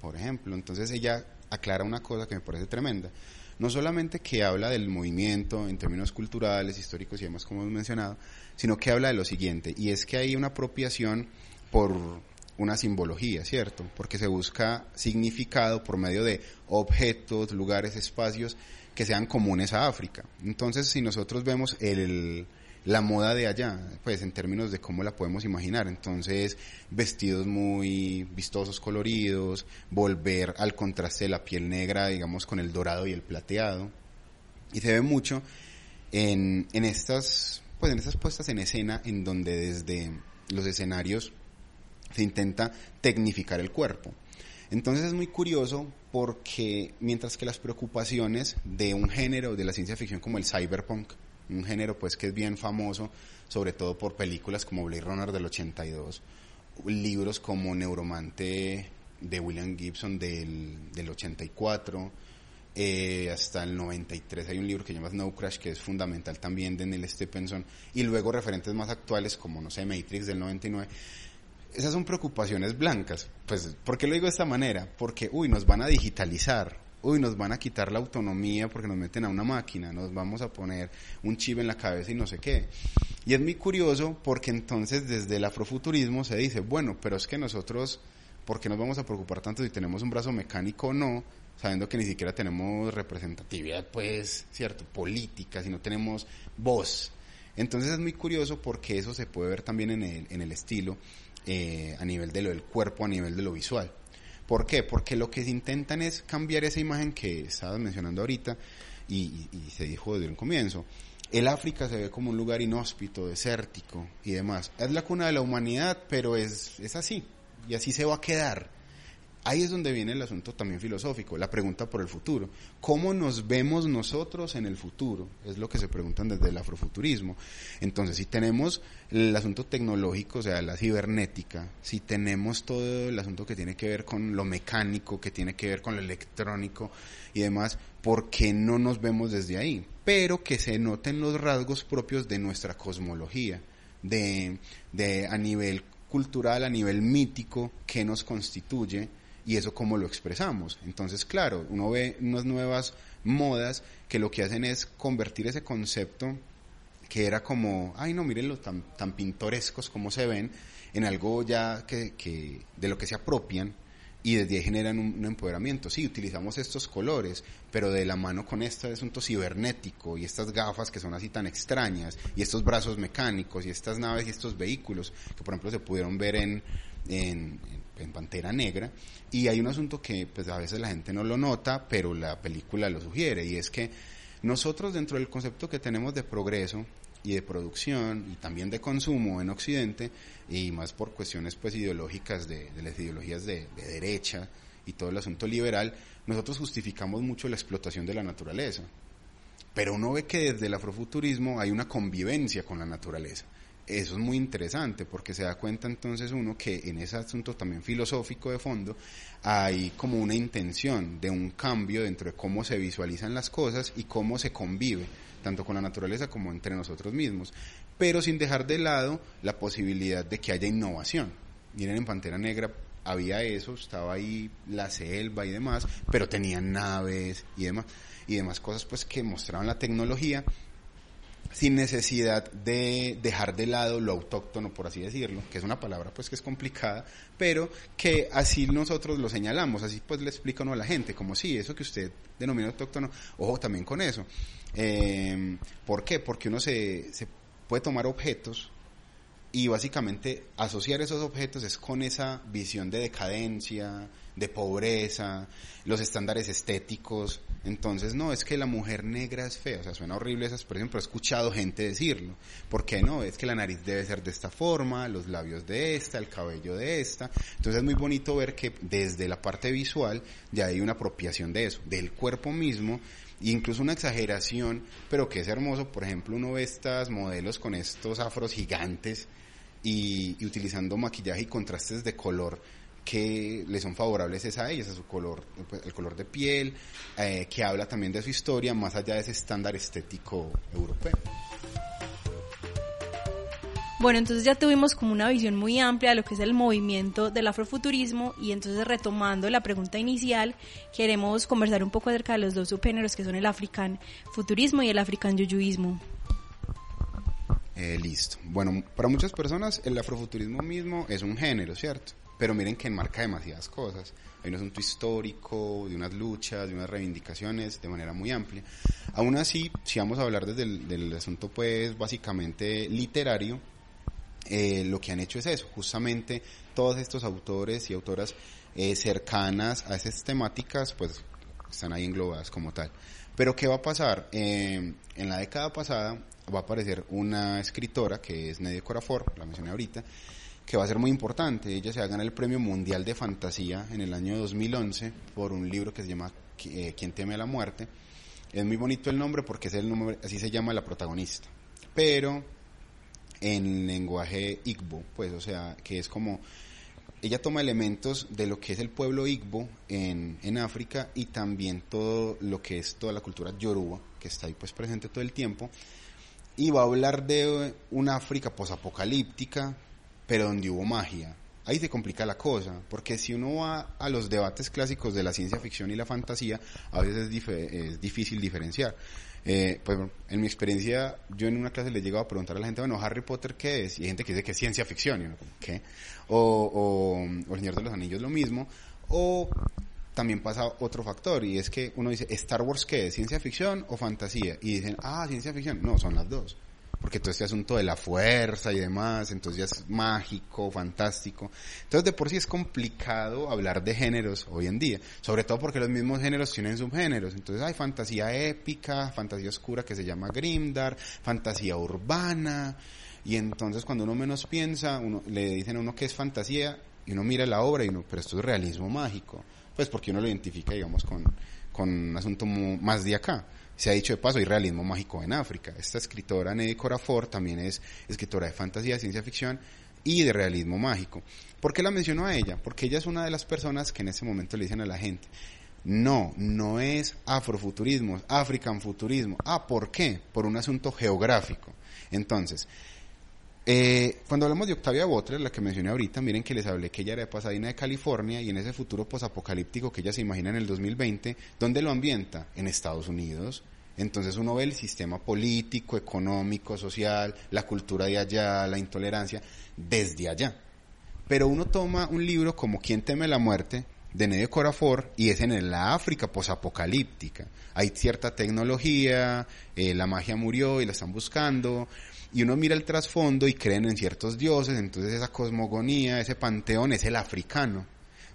por ejemplo. Entonces ella aclara una cosa que me parece tremenda. No solamente que habla del movimiento en términos culturales, históricos y demás como hemos mencionado, sino que habla de lo siguiente, y es que hay una apropiación por una simbología, ¿cierto? Porque se busca significado por medio de objetos, lugares, espacios que sean comunes a África. Entonces, si nosotros vemos el, la moda de allá, pues en términos de cómo la podemos imaginar. Entonces, vestidos muy vistosos, coloridos, volver al contraste de la piel negra, digamos, con el dorado y el plateado. Y se ve mucho en, estas, pues en estas puestas en escena en donde desde los escenarios se intenta tecnificar el cuerpo. Entonces es muy curioso porque mientras que las preocupaciones de un género de la ciencia ficción como el cyberpunk un género pues que es bien famoso, sobre todo por películas como Blade Runner del 82, libros como Neuromante de William Gibson del, del 84, eh, hasta el 93 hay un libro que se llama Snow Crash que es fundamental también de Neil Stephenson y luego referentes más actuales como no sé Matrix del 99 esas son preocupaciones blancas pues ¿por qué lo digo de esta manera? porque uy nos van a digitalizar uy, nos van a quitar la autonomía porque nos meten a una máquina, nos vamos a poner un chip en la cabeza y no sé qué. Y es muy curioso porque entonces desde el afrofuturismo se dice, bueno, pero es que nosotros, ¿por qué nos vamos a preocupar tanto si tenemos un brazo mecánico o no? Sabiendo que ni siquiera tenemos representatividad, pues, cierto, política, si no tenemos voz. Entonces es muy curioso porque eso se puede ver también en el, en el estilo, eh, a nivel de lo del cuerpo, a nivel de lo visual. ¿Por qué? Porque lo que intentan es cambiar esa imagen que estabas mencionando ahorita y, se dijo desde un comienzo. El África se ve como un lugar inhóspito, desértico y demás. Es la cuna de la humanidad, pero es, es así. Y así se va a quedar. Ahí es donde viene el asunto también filosófico, la pregunta por el futuro. ¿Cómo nos vemos nosotros en el futuro? Es lo que se preguntan desde el afrofuturismo. Entonces, si tenemos el asunto tecnológico, o sea, la cibernética, si tenemos todo el asunto que tiene que ver con lo mecánico, que tiene que ver con lo electrónico y demás, ¿por qué no nos vemos desde ahí? Pero que se noten los rasgos propios de nuestra cosmología, de, de a nivel cultural, a nivel mítico, que nos constituye y eso cómo lo expresamos. Entonces, claro, uno ve unas nuevas modas que lo que hacen es convertir ese concepto que era como, ay no, mírenlo tan, tan pintorescos como se ven, en algo ya que, que de lo que se apropian y desde ahí generan un, empoderamiento. Sí, utilizamos estos colores, pero de la mano con este asunto cibernético y estas gafas que son así tan extrañas y estos brazos mecánicos y estas naves y estos vehículos que por ejemplo se pudieron ver en, en, en Pantera Negra. Y hay un asunto que pues a veces la gente no lo nota, pero la película lo sugiere, y es que nosotros dentro del concepto que tenemos de progreso y de producción y también de consumo en Occidente, y más por cuestiones pues ideológicas de, las ideologías de, de derecha y todo el asunto liberal, nosotros justificamos mucho la explotación de la naturaleza. Pero uno ve que desde el afrofuturismo hay una convivencia con la naturaleza eso es muy interesante porque se da cuenta entonces uno que en ese asunto también filosófico de fondo hay como una intención de un cambio dentro de cómo se visualizan las cosas y cómo se convive tanto con la naturaleza como entre nosotros mismos, pero sin dejar de lado la posibilidad de que haya innovación. Miren, en Pantera Negra había eso, estaba ahí la selva y demás, pero tenían naves y demás, y demás cosas pues que mostraban la tecnología sin necesidad de dejar de lado lo autóctono, por así decirlo, que es una palabra pues que es complicada, pero que así nosotros lo señalamos, así pues le explico a la gente, como sí, eso que usted denomina autóctono, ojo también con eso. Eh, ¿Por qué? Porque uno se, se puede tomar objetos y básicamente asociar esos objetos es con esa visión de decadencia, de pobreza, los estándares estéticos. Entonces, no, es que la mujer negra es fea, o sea, suena horrible esa expresión, pero he escuchado gente decirlo. ¿Por qué no? Es que la nariz debe ser de esta forma, los labios de esta, el cabello de esta. Entonces es muy bonito ver que desde la parte visual ya hay una apropiación de eso, del cuerpo mismo, e incluso una exageración, pero que es hermoso. Por ejemplo, uno ve estas modelos con estos afros gigantes, y, utilizando maquillaje y contrastes de color que le son favorables es a ellas, a su color, pues, el color de piel, eh, que habla también de su historia más allá de ese estándar estético europeo. Bueno, entonces ya tuvimos como una visión muy amplia de lo que es el movimiento del afrofuturismo y entonces retomando la pregunta inicial, queremos conversar un poco acerca de los dos subgéneros que son el african futurismo y el african yuyuismo. Eh, listo. Bueno, para muchas personas el afrofuturismo mismo es un género, ¿cierto? Pero miren que enmarca demasiadas cosas. Hay un asunto histórico, de unas luchas, de unas reivindicaciones de manera muy amplia. Aún así, si vamos a hablar desde el del asunto, pues básicamente literario, eh, lo que han hecho es eso, justamente todos estos autores y autoras eh, cercanas a esas temáticas, pues están ahí englobadas como tal. Pero ¿qué va a pasar? en la década pasada va a aparecer una escritora que es Nedia Corafor, la mencioné ahorita, que va a ser muy importante. Ella se va a ganar el Premio Mundial de Fantasía en el año 2011 por un libro que se llama eh, Quien teme a la muerte. Es muy bonito el nombre porque es el nombre, así se llama la protagonista. Pero en lenguaje Igbo, pues, o sea, que es como ella toma elementos de lo que es el pueblo Igbo en, en, África y también todo lo que es toda la cultura yoruba, que está ahí pues presente todo el tiempo, y va a hablar de una África posapocalíptica, pero donde hubo magia. Ahí se complica la cosa, porque si uno va a los debates clásicos de la ciencia ficción y la fantasía, a veces es, difícil diferenciar. Eh, pues en mi experiencia, yo en una clase le llegaba a preguntar a la gente, bueno, Harry Potter, ¿qué es? Y hay gente que dice que es ciencia ficción, y ¿qué? O, o El Señor de los Anillos, lo mismo. O también pasa otro factor y es que uno dice, ¿Star Wars qué es? ¿Ciencia ficción o fantasía? Y dicen, ah, ciencia ficción. No, son las dos. Porque todo este asunto de la fuerza y demás, entonces ya es mágico, fantástico. Entonces de por sí es complicado hablar de géneros hoy en día, sobre todo porque los mismos géneros tienen subgéneros. Entonces hay fantasía épica, fantasía oscura que se llama Grimdar, fantasía urbana, y entonces cuando uno menos piensa, uno, le dicen a uno que es fantasía, y uno mira la obra y uno, pero esto es realismo mágico pues porque uno lo identifica, digamos, con, con un asunto más de acá. Se ha dicho de paso, hay realismo mágico en África. Esta escritora, Neddy Corafor, también es escritora de fantasía, ciencia ficción y de realismo mágico. ¿Por qué la menciono a ella? Porque ella es una de las personas que en ese momento le dicen a la gente, no, no es afrofuturismo, es african futurismo. Ah, ¿por qué? Por un asunto geográfico. Entonces, eh, cuando hablamos de Octavia Butler, la que mencioné ahorita, miren que les hablé que ella era de Pasadena de California y en ese futuro posapocalíptico que ella se imagina en el 2020, ¿dónde lo ambienta? En Estados Unidos. Entonces uno ve el sistema político, económico, social, la cultura de allá, la intolerancia, desde allá. Pero uno toma un libro como ¿Quién teme la muerte? de Nedio Corafor y es en la África posapocalíptica. Hay cierta tecnología, eh, la magia murió y la están buscando, y uno mira el trasfondo y creen en ciertos dioses, entonces esa cosmogonía, ese panteón es el africano.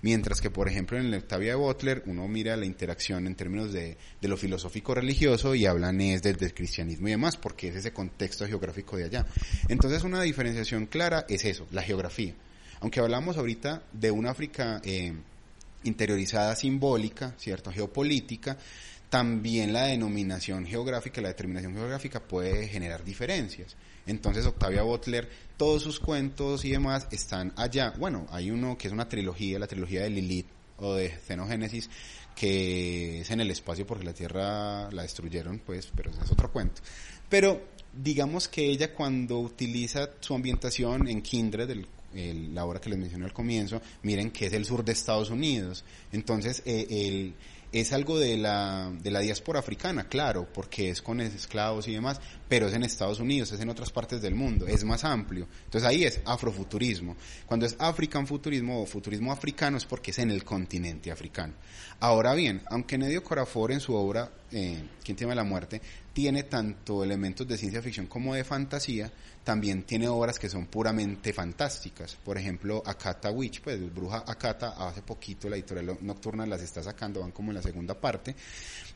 Mientras que, por ejemplo, en la Octavia de Butler, uno mira la interacción en términos de, de lo filosófico religioso y hablan es del, cristianismo y demás, porque es ese contexto geográfico de allá. Entonces, una diferenciación clara es eso, la geografía. Aunque hablamos ahorita de una África eh, interiorizada simbólica, ¿cierto? Geopolítica, también la denominación geográfica, la determinación geográfica puede generar diferencias. Entonces Octavia Butler, todos sus cuentos y demás están allá. Bueno, hay uno que es una trilogía, la trilogía de Lilith o de Xenogénesis, que es en el espacio porque la Tierra la destruyeron, pues, pero es otro cuento. Pero digamos que ella cuando utiliza su ambientación en Kindred, la obra que les mencioné al comienzo, miren que es el sur de Estados Unidos. Entonces, eh, el es algo de la, de la diáspora africana, claro, porque es con esclavos y demás, pero es en Estados Unidos, es en otras partes del mundo, es más amplio. Entonces ahí es afrofuturismo. Cuando es African futurismo o futurismo africano es porque es en el continente africano. Ahora bien, aunque Nedio Corafor en su obra eh, Quien teme la muerte tiene tanto elementos de ciencia ficción como de fantasía, también tiene obras que son puramente fantásticas. Por ejemplo, Akata Witch, pues Bruja Akata, hace poquito la editorial nocturna las está sacando, van como en la segunda parte,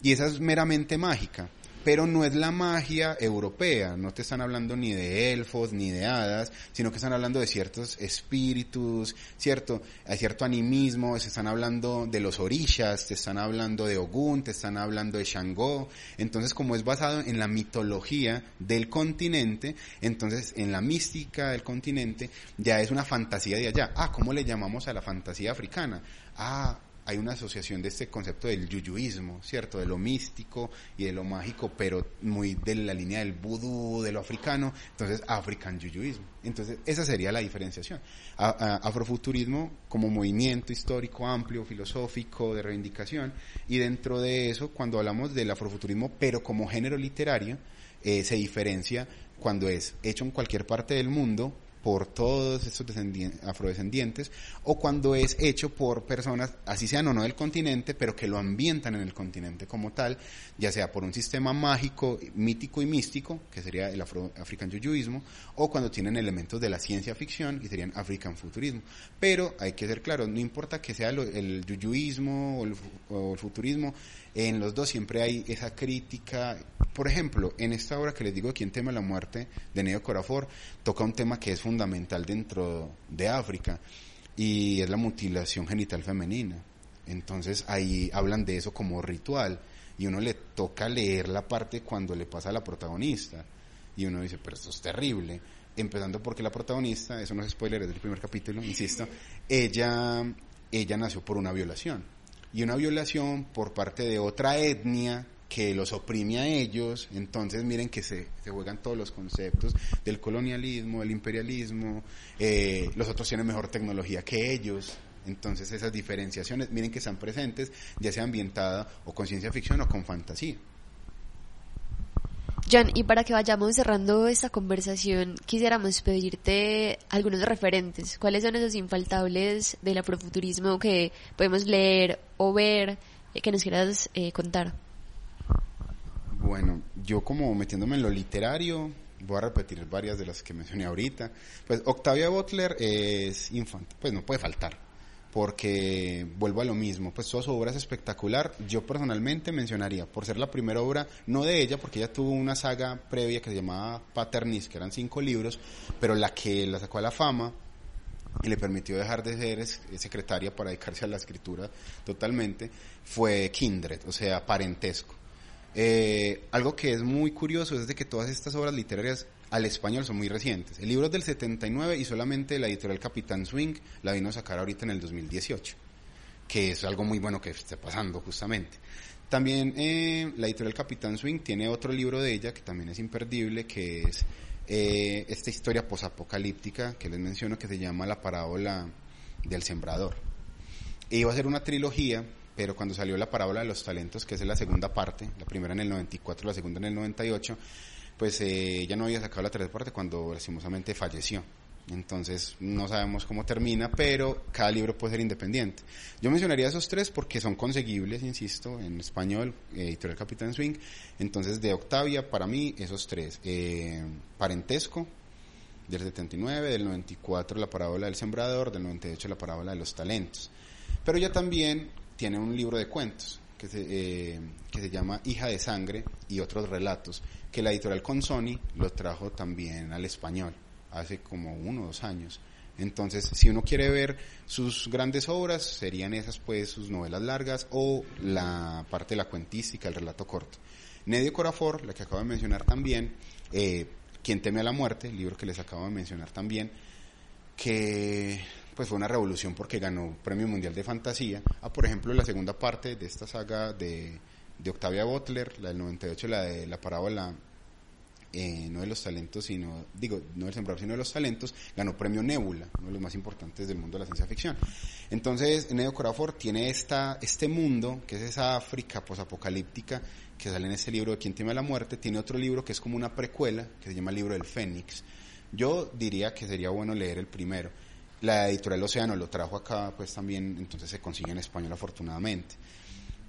y esa es meramente mágica pero no es la magia europea, no te están hablando ni de elfos ni de hadas, sino que están hablando de ciertos espíritus, cierto, hay cierto animismo, se están hablando de los orishas, te están hablando de Ogun, te están hablando de Shango, entonces como es basado en la mitología del continente, entonces en la mística del continente ya es una fantasía de allá. Ah, ¿cómo le llamamos a la fantasía africana? Ah, hay una asociación de este concepto del yuyuismo, ¿cierto? De lo místico y de lo mágico, pero muy de la línea del vudú, de lo africano, entonces African yuyuismo. Entonces, esa sería la diferenciación. afrofuturismo como movimiento histórico amplio, filosófico, de reivindicación, y dentro de eso, cuando hablamos del afrofuturismo, pero como género literario, eh, se diferencia cuando es hecho en cualquier parte del mundo, por todos estos afrodescendientes o cuando es hecho por personas, así sean o no del continente, pero que lo ambientan en el continente como tal, ya sea por un sistema mágico, mítico y místico, que sería el Afro African Yuyuismo, o cuando tienen elementos de la ciencia ficción, y serían African Futurismo. Pero hay que ser claro, no importa que sea el Yuyuismo o o el futurismo, en los dos siempre hay esa crítica. Por ejemplo, en esta obra que les digo, Quien tema la muerte, de Neo Corafor, toca un tema que es fundamental dentro de África y es la mutilación genital femenina. Entonces ahí hablan de eso como ritual y uno le toca leer la parte cuando le pasa a la protagonista y uno dice, pero esto es terrible. Empezando porque la protagonista, eso no es spoiler, es del primer capítulo, insisto, ella, ella nació por una violación y una violación por parte de otra etnia que los oprime a ellos, entonces miren que se, juegan todos los conceptos del colonialismo, del imperialismo, eh, los otros tienen mejor tecnología que ellos, entonces esas diferenciaciones, miren que están presentes, ya sea ambientada o con ciencia ficción o con fantasía. John, y para que vayamos cerrando esta conversación, quisiéramos pedirte algunos referentes. ¿Cuáles son esos infaltables del afrofuturismo que podemos leer o ver eh, que nos quieras eh, contar? Bueno, yo como metiéndome en lo literario, voy a repetir varias de las que mencioné ahorita. Pues Octavia Butler es infante, pues no puede faltar porque vuelvo a lo mismo, pues toda su obra es espectacular. Yo personalmente mencionaría, por ser la primera obra, no de ella, porque ella tuvo una saga previa que se llamaba Paternis, que eran cinco libros, pero la que la sacó a la fama y le permitió dejar de ser secretaria para dedicarse a la escritura totalmente, fue Kindred, o sea, parentesco. Eh, algo que es muy curioso es de que todas estas obras literarias al español son muy recientes. El libro es del 79 y solamente la editorial Capitán Swing la vino a sacar ahorita en el 2018, que es algo muy bueno que esté pasando justamente. También eh, la editorial Capitán Swing tiene otro libro de ella que también es imperdible, que es eh, esta historia posapocalíptica que les menciono que se llama La parábola del sembrador. Iba a ser una trilogía, pero cuando salió la parábola de los talentos, que es la segunda parte, la primera en el 94, la segunda en el 98, pues eh, ya no había sacado la tercera parte cuando lastimosamente falleció. Entonces no sabemos cómo termina, pero cada libro puede ser independiente. Yo mencionaría esos tres porque son conseguibles, insisto, en español, eh, editorial Capitán Swing. Entonces de Octavia, para mí, esos tres. Eh, Parentesco, del 79, del 94 La parábola del sembrador, del 98 La parábola de los talentos. Pero ya también tiene un libro de cuentos que se, eh, que se llama Hija de Sangre y otros relatos, que la editorial Consoni lo trajo también al español hace como uno o dos años. Entonces, si uno quiere ver sus grandes obras, serían esas pues sus novelas largas o la parte de la cuentística, el relato corto. Nedio Corafor, la que acabo de mencionar también, eh, Quien teme a la muerte, el libro que les acabo de mencionar también, que pues fue una revolución porque ganó Premio Mundial de Fantasía. Ah, por ejemplo, la segunda parte de esta saga de, de Octavia Butler, la del 98, la de la parábola eh, no de los talentos, sino, digo, no del sembrador, sino de los talentos, ganó premio Nebula, uno de los más importantes del mundo de la ciencia ficción. Entonces, Neo Corafor tiene esta, este mundo, que es esa África posapocalíptica, que sale en ese libro de Quien teme la muerte, tiene otro libro que es como una precuela, que se llama el libro del Fénix. Yo diría que sería bueno leer el primero. La editorial Océano lo trajo acá, pues también, entonces se consigue en español afortunadamente.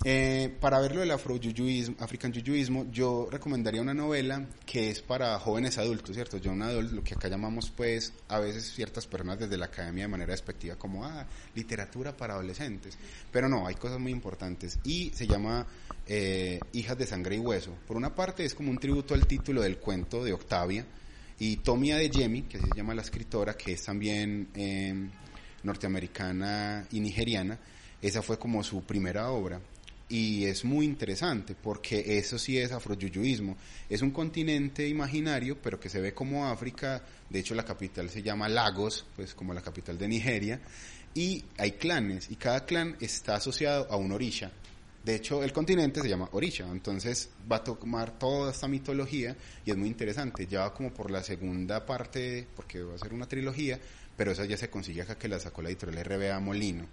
Eh, para verlo del afro-yuyuismo, African Yuyuismo, yo recomendaría una novela que es para jóvenes adultos, ¿cierto? Yo un adulto, lo que acá llamamos, pues, a veces ciertas personas desde la academia de manera despectiva, como, ah, literatura para adolescentes. Pero no, hay cosas muy importantes. Y se llama eh, Hijas de Sangre y Hueso. Por una parte, es como un tributo al título del cuento de Octavia. Y Tomia de Yemi, que se llama la escritora, que es también eh, norteamericana y nigeriana, esa fue como su primera obra y es muy interesante porque eso sí es afroyuyuismo. Es un continente imaginario, pero que se ve como África. De hecho, la capital se llama Lagos, pues como la capital de Nigeria. Y hay clanes, y cada clan está asociado a un orisha. De hecho, el continente se llama Orisha, entonces va a tomar toda esta mitología y es muy interesante. Ya va como por la segunda parte, porque va a ser una trilogía, pero esa ya se consigue acá que la sacó la editorial RBA Molino.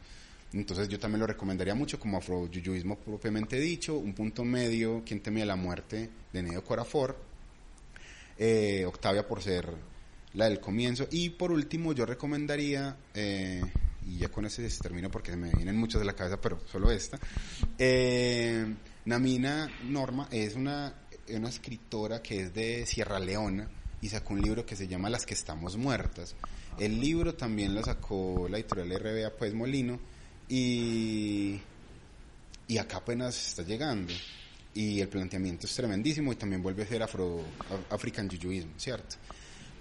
Entonces yo también lo recomendaría mucho como afroyuyuismo propiamente dicho, un punto medio, quien temía la muerte de Neo Corafor, eh, Octavia por ser la del comienzo, y por último yo recomendaría, eh, y ya con ese termino porque me vienen muchos de la cabeza, pero solo esta, eh, Namina Norma es una, una escritora que es de Sierra Leona y sacó un libro que se llama Las que estamos muertas. El libro también lo sacó la editorial RBA Pues Molino, y, y acá apenas está llegando. Y el planteamiento es tremendísimo y también vuelve a ser afro, African Yuyuismo, ¿cierto?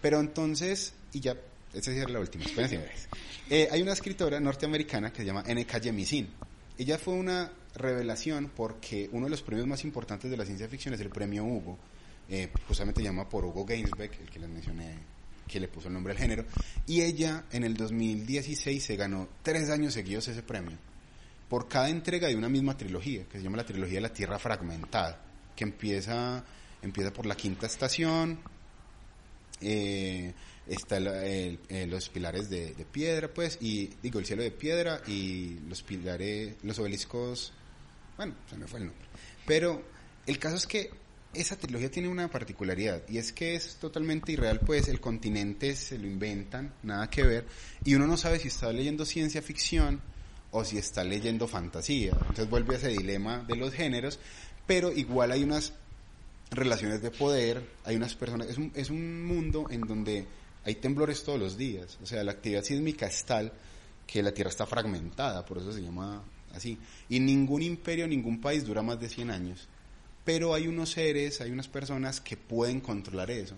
Pero entonces, y ya, esa es la última, espérense. Eh, hay una escritora norteamericana que se llama N.K. Jemisin. Ella fue una revelación porque uno de los premios más importantes de la ciencia ficción es el premio Hugo. Eh, justamente llama por Hugo Gainsbeck, el que les mencioné que le puso el nombre al género, y ella en el 2016 se ganó tres años seguidos ese premio por cada entrega de una misma trilogía, que se llama la trilogía de la Tierra Fragmentada, que empieza, por la quinta estación, eh, está eh, los pilares de, piedra, pues, y digo, el cielo de piedra y los pilares, los obeliscos, bueno, se me fue el nombre. Pero el caso es que esa trilogía tiene una particularidad y es que es totalmente irreal, pues el continente se lo inventan, nada que ver, y uno no sabe si está leyendo ciencia ficción o si está leyendo fantasía. Entonces vuelve a ese dilema de los géneros, pero igual hay unas relaciones de poder, hay unas personas, es un, es un mundo en donde hay temblores todos los días, o sea, la actividad sísmica es tal que la Tierra está fragmentada, por eso se llama así, y ningún imperio, ningún país dura más de 100 años pero hay unos seres, hay unas personas que pueden controlar eso.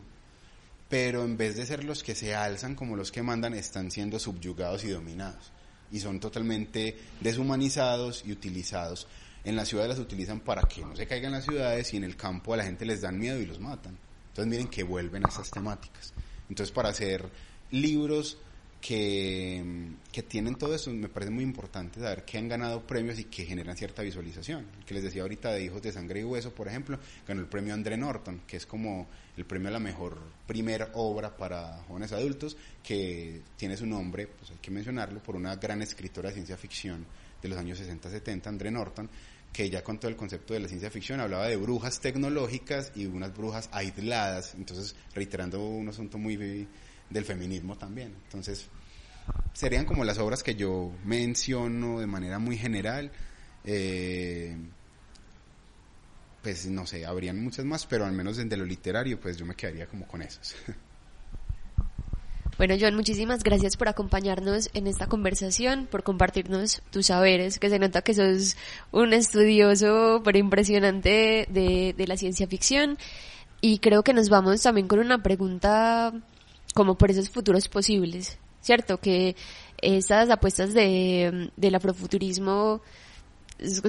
Pero en vez de ser los que se alzan como los que mandan, están siendo subyugados y dominados. Y son totalmente deshumanizados y utilizados. En las ciudades las utilizan para que no se caigan las ciudades y en el campo a la gente les dan miedo y los matan. Entonces miren que vuelven a esas temáticas. Entonces para hacer libros que, que, tienen todo eso, me parece muy importante saber que han ganado premios y que generan cierta visualización. El que les decía ahorita de Hijos de Sangre y Hueso, por ejemplo, ganó el premio André Norton, que es como el premio a la mejor primera obra para jóvenes adultos, que tiene su nombre, pues hay que mencionarlo, por una gran escritora de ciencia ficción de los años 60-70, André Norton, que ya con todo el concepto de la ciencia ficción hablaba de brujas tecnológicas y unas brujas aisladas, entonces reiterando un asunto muy del feminismo también. Entonces, serían como las obras que yo menciono de manera muy general. Eh, pues no sé, habrían muchas más, pero al menos desde lo literario, pues yo me quedaría como con esas. Bueno, John, muchísimas gracias por acompañarnos en esta conversación, por compartirnos tus saberes, que se nota que sos un estudioso pero impresionante de, de la ciencia ficción. Y creo que nos vamos también con una pregunta como por esos futuros posibles, ¿cierto? Que esas apuestas de, del afrofuturismo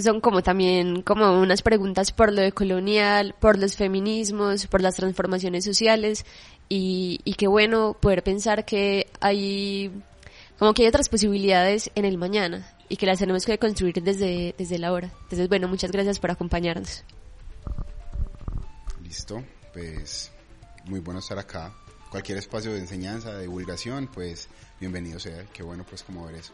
son como también como unas preguntas por lo colonial, por los feminismos, por las transformaciones sociales y, y qué bueno poder pensar que hay como que hay otras posibilidades en el mañana y que las tenemos que construir desde, desde la hora. Entonces, bueno, muchas gracias por acompañarnos. Listo, pues muy bueno estar acá. Cualquier espacio de enseñanza, de divulgación, pues bienvenido sea. Qué bueno pues como ver eso.